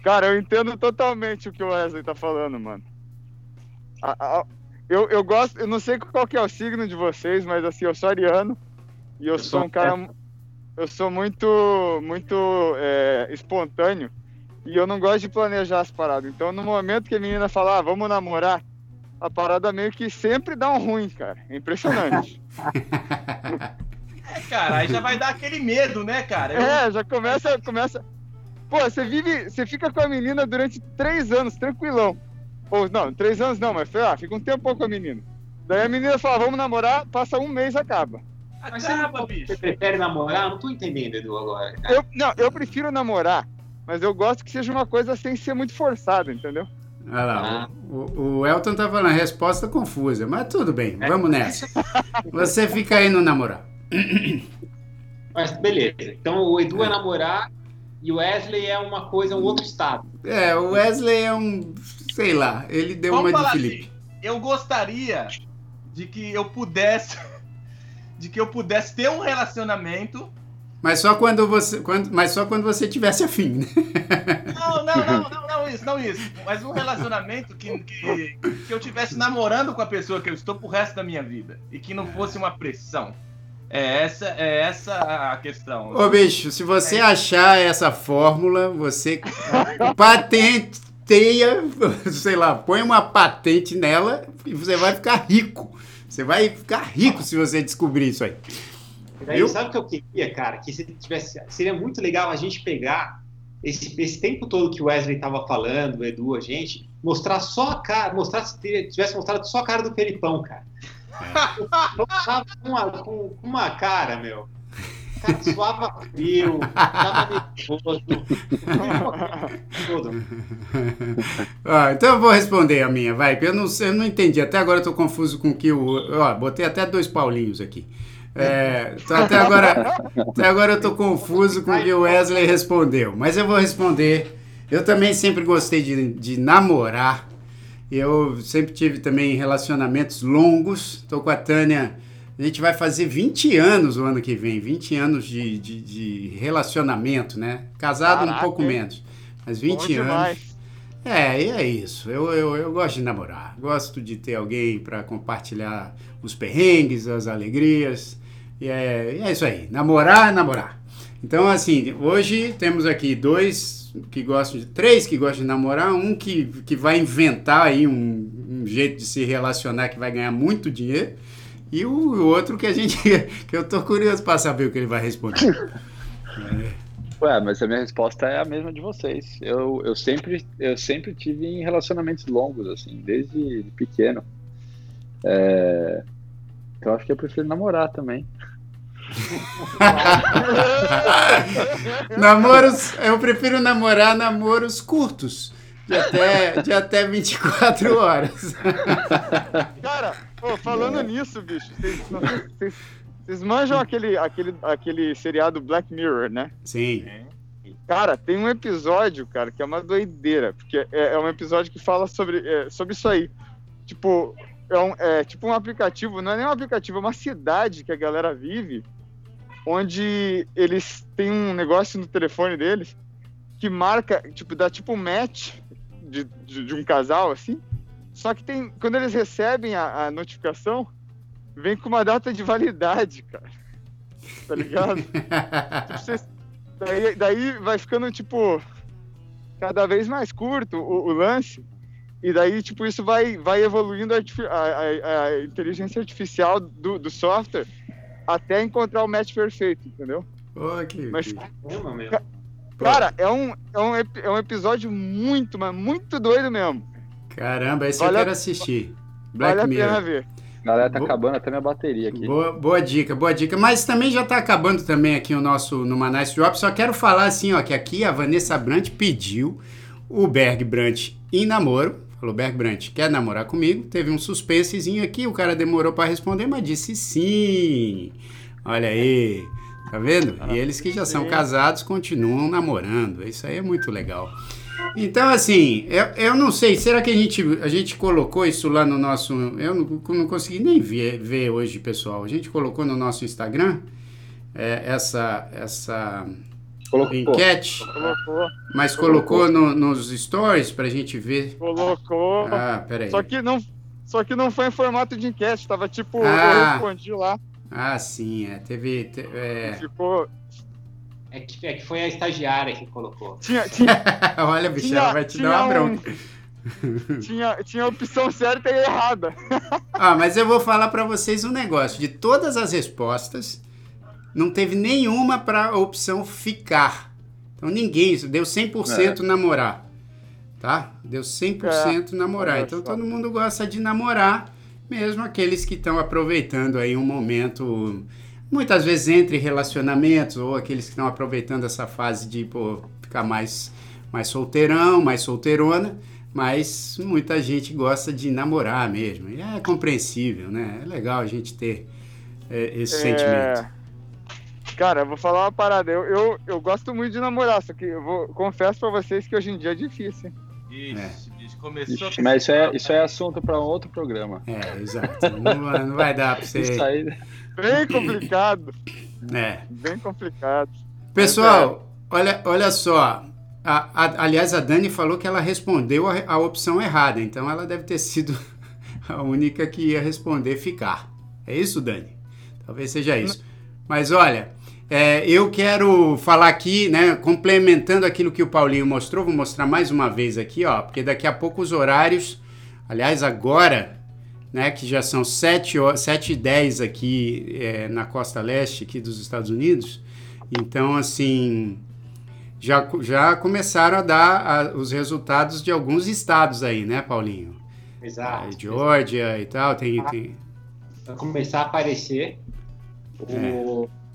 Cara, eu entendo totalmente o que o Wesley tá falando, mano. A- a- eu, eu gosto, eu não sei qual que é o signo de vocês, mas assim, eu sou ariano e eu, sou sou um cara. Eu sou muito, muito é, espontâneo e eu não gosto de planejar as paradas. Então, no momento que a menina fala, ah, vamos namorar, a parada meio que sempre dá um ruim, cara. É impressionante. É, cara, aí já vai dar aquele medo, né, cara? Eu- É, já começa, começa. Pô, você vive, você fica com a menina durante três anos, tranquilão. Ou não, três anos não, mas ah, fica um tempo com a menina. Daí a menina fala, vamos namorar, passa um mês, acaba. Mas você, Acaba, bicho. você prefere namorar? Eu não tô entendendo, Edu, agora. Eu, não, eu prefiro namorar, mas eu gosto que seja uma coisa sem ser muito forçada, entendeu? Olha lá, o, o Elton tá falando a resposta confusa, mas tudo bem, vamos nessa. Você fica aí no namorar. Mas beleza. Então o Edu é namorar e o Wesley é uma coisa, um outro estado. É, o Wesley é um. sei lá, ele deu Vamos uma de Felipe. assim, eu gostaria de que eu pudesse. De que eu pudesse ter um relacionamento. Mas só quando você. Quando, mas só quando você tivesse afim, né? Não, não, não, não, não isso, não isso. Mas um relacionamento que, que, que eu tivesse namorando com a pessoa que eu estou pro resto da minha vida. E que não fosse uma pressão. É essa, é essa a questão. Ô bicho, se você achar essa fórmula, você patenteia, sei lá, põe uma patente nela e você vai ficar rico. Você vai ficar rico se você descobrir isso aí. Daí, Viu? sabe o que eu queria, cara? Que se tivesse, seria muito legal a gente pegar esse, esse tempo todo que o Wesley tava falando, o Edu, a gente, mostrar só a cara, mostrar se tivesse mostrado só a cara do Felipão, cara. Mostrava com uma, com uma cara, meu. Cara suava frio, tava nervoso. Todo. Ah, então eu vou responder a minha, vai, eu não, eu não entendi. Até agora eu tô confuso com que o. Ó, botei até dois Paulinhos aqui. É, tô até, agora, até agora eu tô confuso com o que o Wesley respondeu. Mas eu vou responder. Eu também sempre gostei de, de namorar. Eu sempre tive também relacionamentos longos. Tô com a Tânia A gente vai fazer 20 anos o ano que vem, 20 anos de, de, de relacionamento, né? Casado Caraca, um pouco hein? menos, mas 20 Bom anos. Demais. É, e é isso. Eu, eu, eu gosto de namorar. Gosto de ter alguém para compartilhar os perrengues, as alegrias. E é, é isso aí. Namorar, namorar. Então, assim, hoje temos aqui dois que gostam de. Três que gostam de namorar, um que, que vai inventar aí um, um jeito de se relacionar que vai ganhar muito dinheiro. E o, outro que a gente. que eu tô curioso para saber o que ele vai responder. é. Ué, mas a minha resposta é a mesma de vocês. Eu, eu, sempre, eu sempre tive em relacionamentos longos, assim, desde pequeno. É... Então acho que eu prefiro namorar também. namoros, eu prefiro namorar namoros curtos, de até, de até 24 horas. Cara, falando nisso, bicho, vocês manjam aquele, aquele, aquele seriado Black Mirror, né? Sim. Cara, tem um episódio, cara, que é uma doideira, porque é, é um episódio que fala sobre, é, sobre isso aí. Tipo, é, um, é tipo um aplicativo, não é nem um aplicativo, é uma cidade que a galera vive, onde eles têm um negócio no telefone deles que marca, tipo, dá tipo um match de, de, de um casal, assim. Só que tem, quando eles recebem a, a notificação, vem com uma data de validade, cara. Tá ligado? tipo, daí, daí vai ficando, tipo, cada vez mais curto o, o lance. E daí, tipo, isso vai, vai evoluindo a, a, a inteligência artificial do, do, software até encontrar o match perfeito, entendeu? Ok. Mas, cara, é um, é, um, é um episódio muito, mas muito doido mesmo. Caramba, esse vale eu quero assistir. Black vale Mirror. a pena ver. Galera, tá Bo... acabando até minha bateria aqui. Boa, boa, dica, boa dica. Mas também já tá acabando também aqui o nosso no Nice Drop. Só quero falar assim, ó, que aqui a Vanessa Brandt pediu o Berg Brandt em namoro. Falou, Berg Brandt, quer namorar comigo? Teve um suspensezinho aqui, o cara demorou para responder, mas disse sim. Olha aí, tá vendo? E eles que já são casados continuam namorando. Isso aí é muito legal. Então, assim, eu, eu não sei, será que a gente, a gente colocou isso lá no nosso. Eu não, não consegui nem ver, ver hoje, pessoal. A gente colocou no nosso Instagram é, essa, essa colocou. enquete. Colocou. Mas colocou, colocou no, nos stories pra gente ver. Colocou. Ah, peraí. Só que não, só que não foi em formato de enquete, tava tipo, ah. eu respondi lá. Ah, sim, é. Teve. teve é... Ficou, é que, é que foi a estagiária que colocou. Tinha, tinha, Olha, bicho, ela vai te dar uma bronca. Um, tinha, tinha a opção certa e errada. ah, mas eu vou falar para vocês um negócio. De todas as respostas, não teve nenhuma para a opção ficar. Então ninguém, deu 100% é. namorar. Tá? Deu 100% é. namorar. Então todo mundo gosta de namorar, mesmo aqueles que estão aproveitando aí um momento muitas vezes entre relacionamentos ou aqueles que estão aproveitando essa fase de pô, ficar mais, mais solteirão, mais solteirona, mas muita gente gosta de namorar mesmo. E é compreensível, né? É legal a gente ter é, esse é... sentimento. Cara, eu vou falar uma parada. Eu, eu, eu gosto muito de namorar, só que eu vou, confesso pra vocês que hoje em dia é difícil. Ixi, é. Começou Ixi, Mas isso é, isso é assunto para um outro programa. É, exato. Não, não vai dar para você. Isso aí... Bem complicado. É. Bem complicado. Pessoal, é. olha, olha só. A, a, aliás, a Dani falou que ela respondeu a, a opção errada, então ela deve ter sido a única que ia responder ficar. É isso, Dani? Talvez seja isso. Mas olha, é, eu quero falar aqui, né, complementando aquilo que o Paulinho mostrou, vou mostrar mais uma vez aqui, ó, porque daqui a pouco os horários, aliás, agora né, que já são 7, 7 e 10 aqui é, na costa leste aqui dos Estados Unidos. Então, assim, já, já começaram a dar a, os resultados de alguns estados aí, né, Paulinho? Exato. É, Georgia e tal, tem... tem... Vai começar a aparecer. O, é.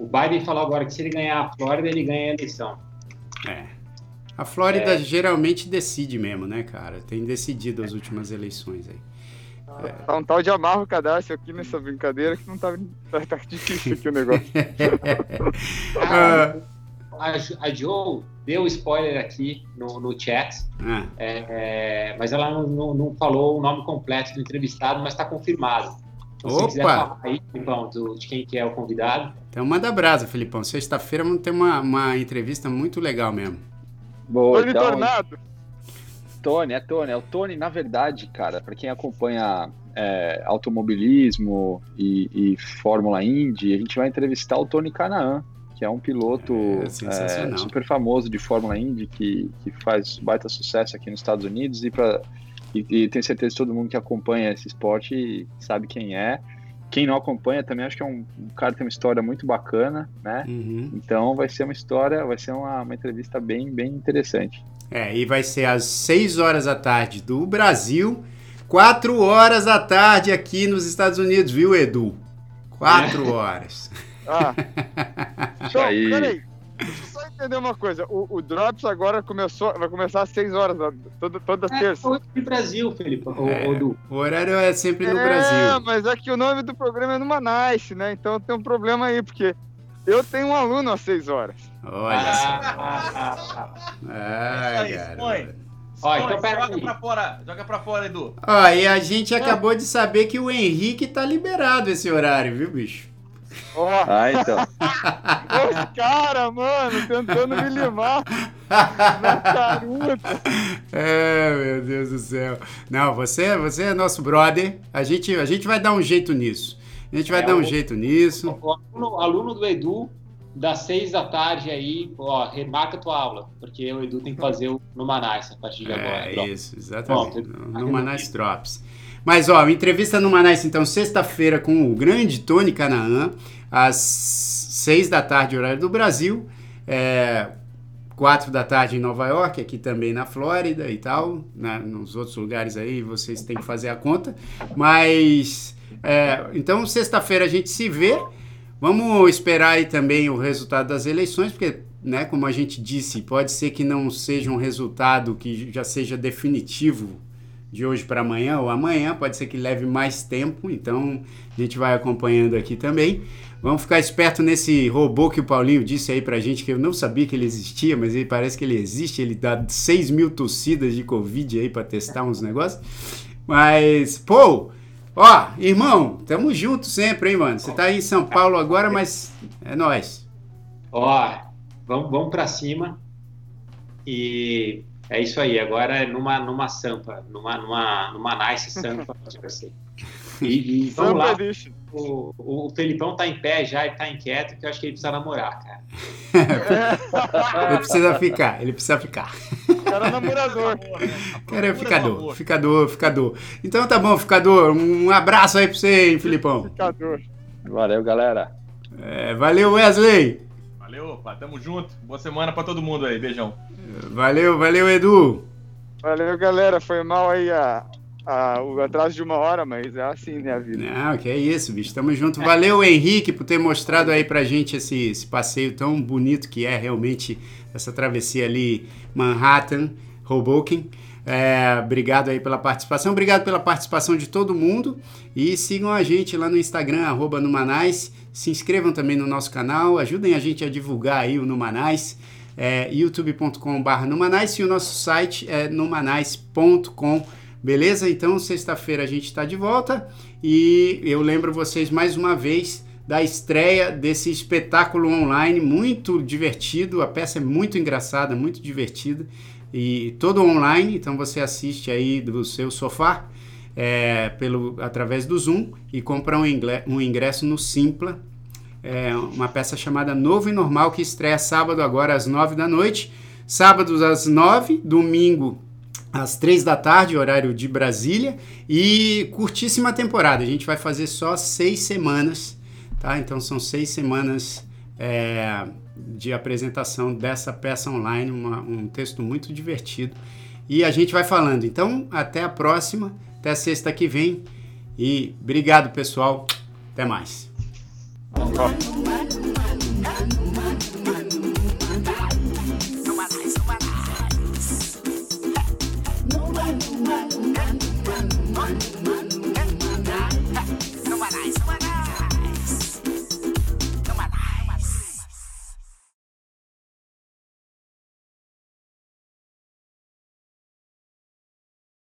O Biden falou agora que se ele ganhar a Flórida, ele ganha a eleição. É. A Flórida é. geralmente decide mesmo, né, cara? Tem decidido as últimas eleições aí. Tá um tal de amarro o cadastro aqui nessa brincadeira que não tá, tá, tá difícil aqui o negócio. ah, a, a Joe deu spoiler aqui no, no chat, ah. é, é, mas ela não, não, não, falou o nome completo do entrevistado, mas está confirmado. Então, se quiser falar aí, Filipão, do, de quem que é o convidado. Então manda brasa, Filipão. Sexta-feira vamos ter uma, uma entrevista muito legal mesmo. Boa, Tony então, Tornado. Tony, é Tony. É o Tony, na verdade, cara, para quem acompanha é, automobilismo e, e, Fórmula Indy, a gente vai entrevistar o Tony Canaan, que é um piloto é, é, super famoso de Fórmula Indy, que, que faz baita sucesso aqui nos Estados Unidos e, pra, e, e tenho certeza que todo mundo que acompanha esse esporte sabe quem é. Quem não acompanha também acho que é um, um cara que tem uma história muito bacana, né? Uhum. Então vai ser uma história, vai ser uma, uma entrevista bem, bem interessante. É, e vai ser às 6 horas da tarde do Brasil, 4 horas da tarde aqui nos Estados Unidos, viu, Edu? 4 é. horas. Ah. Então, peraí. Deixa eu só entender uma coisa. O, o, Drops agora começou, vai começar às 6 horas, toda, toda é, terça. É no Brasil, Felipe. O, é, o, o, horário é sempre no é, Brasil. É, mas é que o nome do programa é no Manice, né? Então tem um problema aí, porque eu tenho um aluno às 6 horas. Olha só. Ah, ah, cara. Ó, então pera joga aí. pra fora, joga pra fora, Edu. Ó, e a gente acabou de saber que o Henrique tá liberado esse horário, viu, bicho? Oh. Ah, então. Os caras, mano, tentando me limar na caruta. É, meu Deus do céu. Não, você, você é nosso brother. A gente, a gente vai dar um jeito nisso. A gente vai é, dar um o, jeito nisso. O aluno, aluno do Edu das seis da tarde aí, ó, remarca tua aula, porque o Edu tem que fazer o no Manais a partir de agora. É isso, exatamente. Pronto, no, no Manais Drops. Mas, ó, entrevista no Manais, então, sexta-feira com o grande Tony Canaan, às seis da tarde, horário do Brasil, é, quatro da tarde em Nova York, aqui também na Flórida e tal, né, nos outros lugares aí vocês têm que fazer a conta, mas, é, então, sexta-feira a gente se vê, Vamos esperar aí também o resultado das eleições, porque, né, como a gente disse, pode ser que não seja um resultado que já seja definitivo de hoje para amanhã ou amanhã, pode ser que leve mais tempo, então a gente vai acompanhando aqui também. Vamos ficar esperto nesse robô que o Paulinho disse aí pra gente, que eu não sabia que ele existia, mas ele parece que ele existe, ele dá 6 mil tossidas de Covid aí para testar uns negócios. Mas, pô, Ó, irmão, tamo junto sempre, hein, mano? Você tá aí em São Paulo agora, mas é nós. Ó, vamos, vamos pra cima. E é isso aí. Agora é numa, numa sampa, numa, numa, numa nice sampa E, e vamos lá. O, o Felipão tá em pé já, ele tá inquieto, que eu acho que ele precisa namorar, cara. ele precisa ficar, ele precisa ficar. Cara é namorador. Cara é ficador, ficador, ficador. Então tá bom, ficador. Um abraço aí pra você, hein, Filipão. Ficador. Valeu, galera. É, valeu, Wesley. Valeu, pá, tamo junto. Boa semana pra todo mundo aí, beijão. Valeu, valeu, Edu. Valeu, galera. Foi mal aí a, a, o atraso de uma hora, mas é assim, né, a vida. Não, que é isso, bicho. Tamo junto. Valeu, Henrique, por ter mostrado aí pra gente esse, esse passeio tão bonito que é realmente essa travessia ali Manhattan, Hoboken. É, obrigado aí pela participação, obrigado pela participação de todo mundo e sigam a gente lá no Instagram, arroba Numanais, se inscrevam também no nosso canal, ajudem a gente a divulgar aí o Numanais, é, youtube.com.br Numanais e o nosso site é numanais.com, beleza? Então, sexta-feira a gente está de volta e eu lembro vocês mais uma vez da estreia desse espetáculo online muito divertido. A peça é muito engraçada, muito divertida e todo online. Então você assiste aí do seu sofá é, pelo através do Zoom e compra um, um ingresso no Simpla. É uma peça chamada Novo e Normal que estreia sábado agora às nove da noite, sábados às nove, domingo às três da tarde, horário de Brasília, e curtíssima temporada. A gente vai fazer só seis semanas Tá? Então são seis semanas é, de apresentação dessa peça online, uma, um texto muito divertido. E a gente vai falando. Então, até a próxima, até sexta que vem. E obrigado, pessoal. Até mais.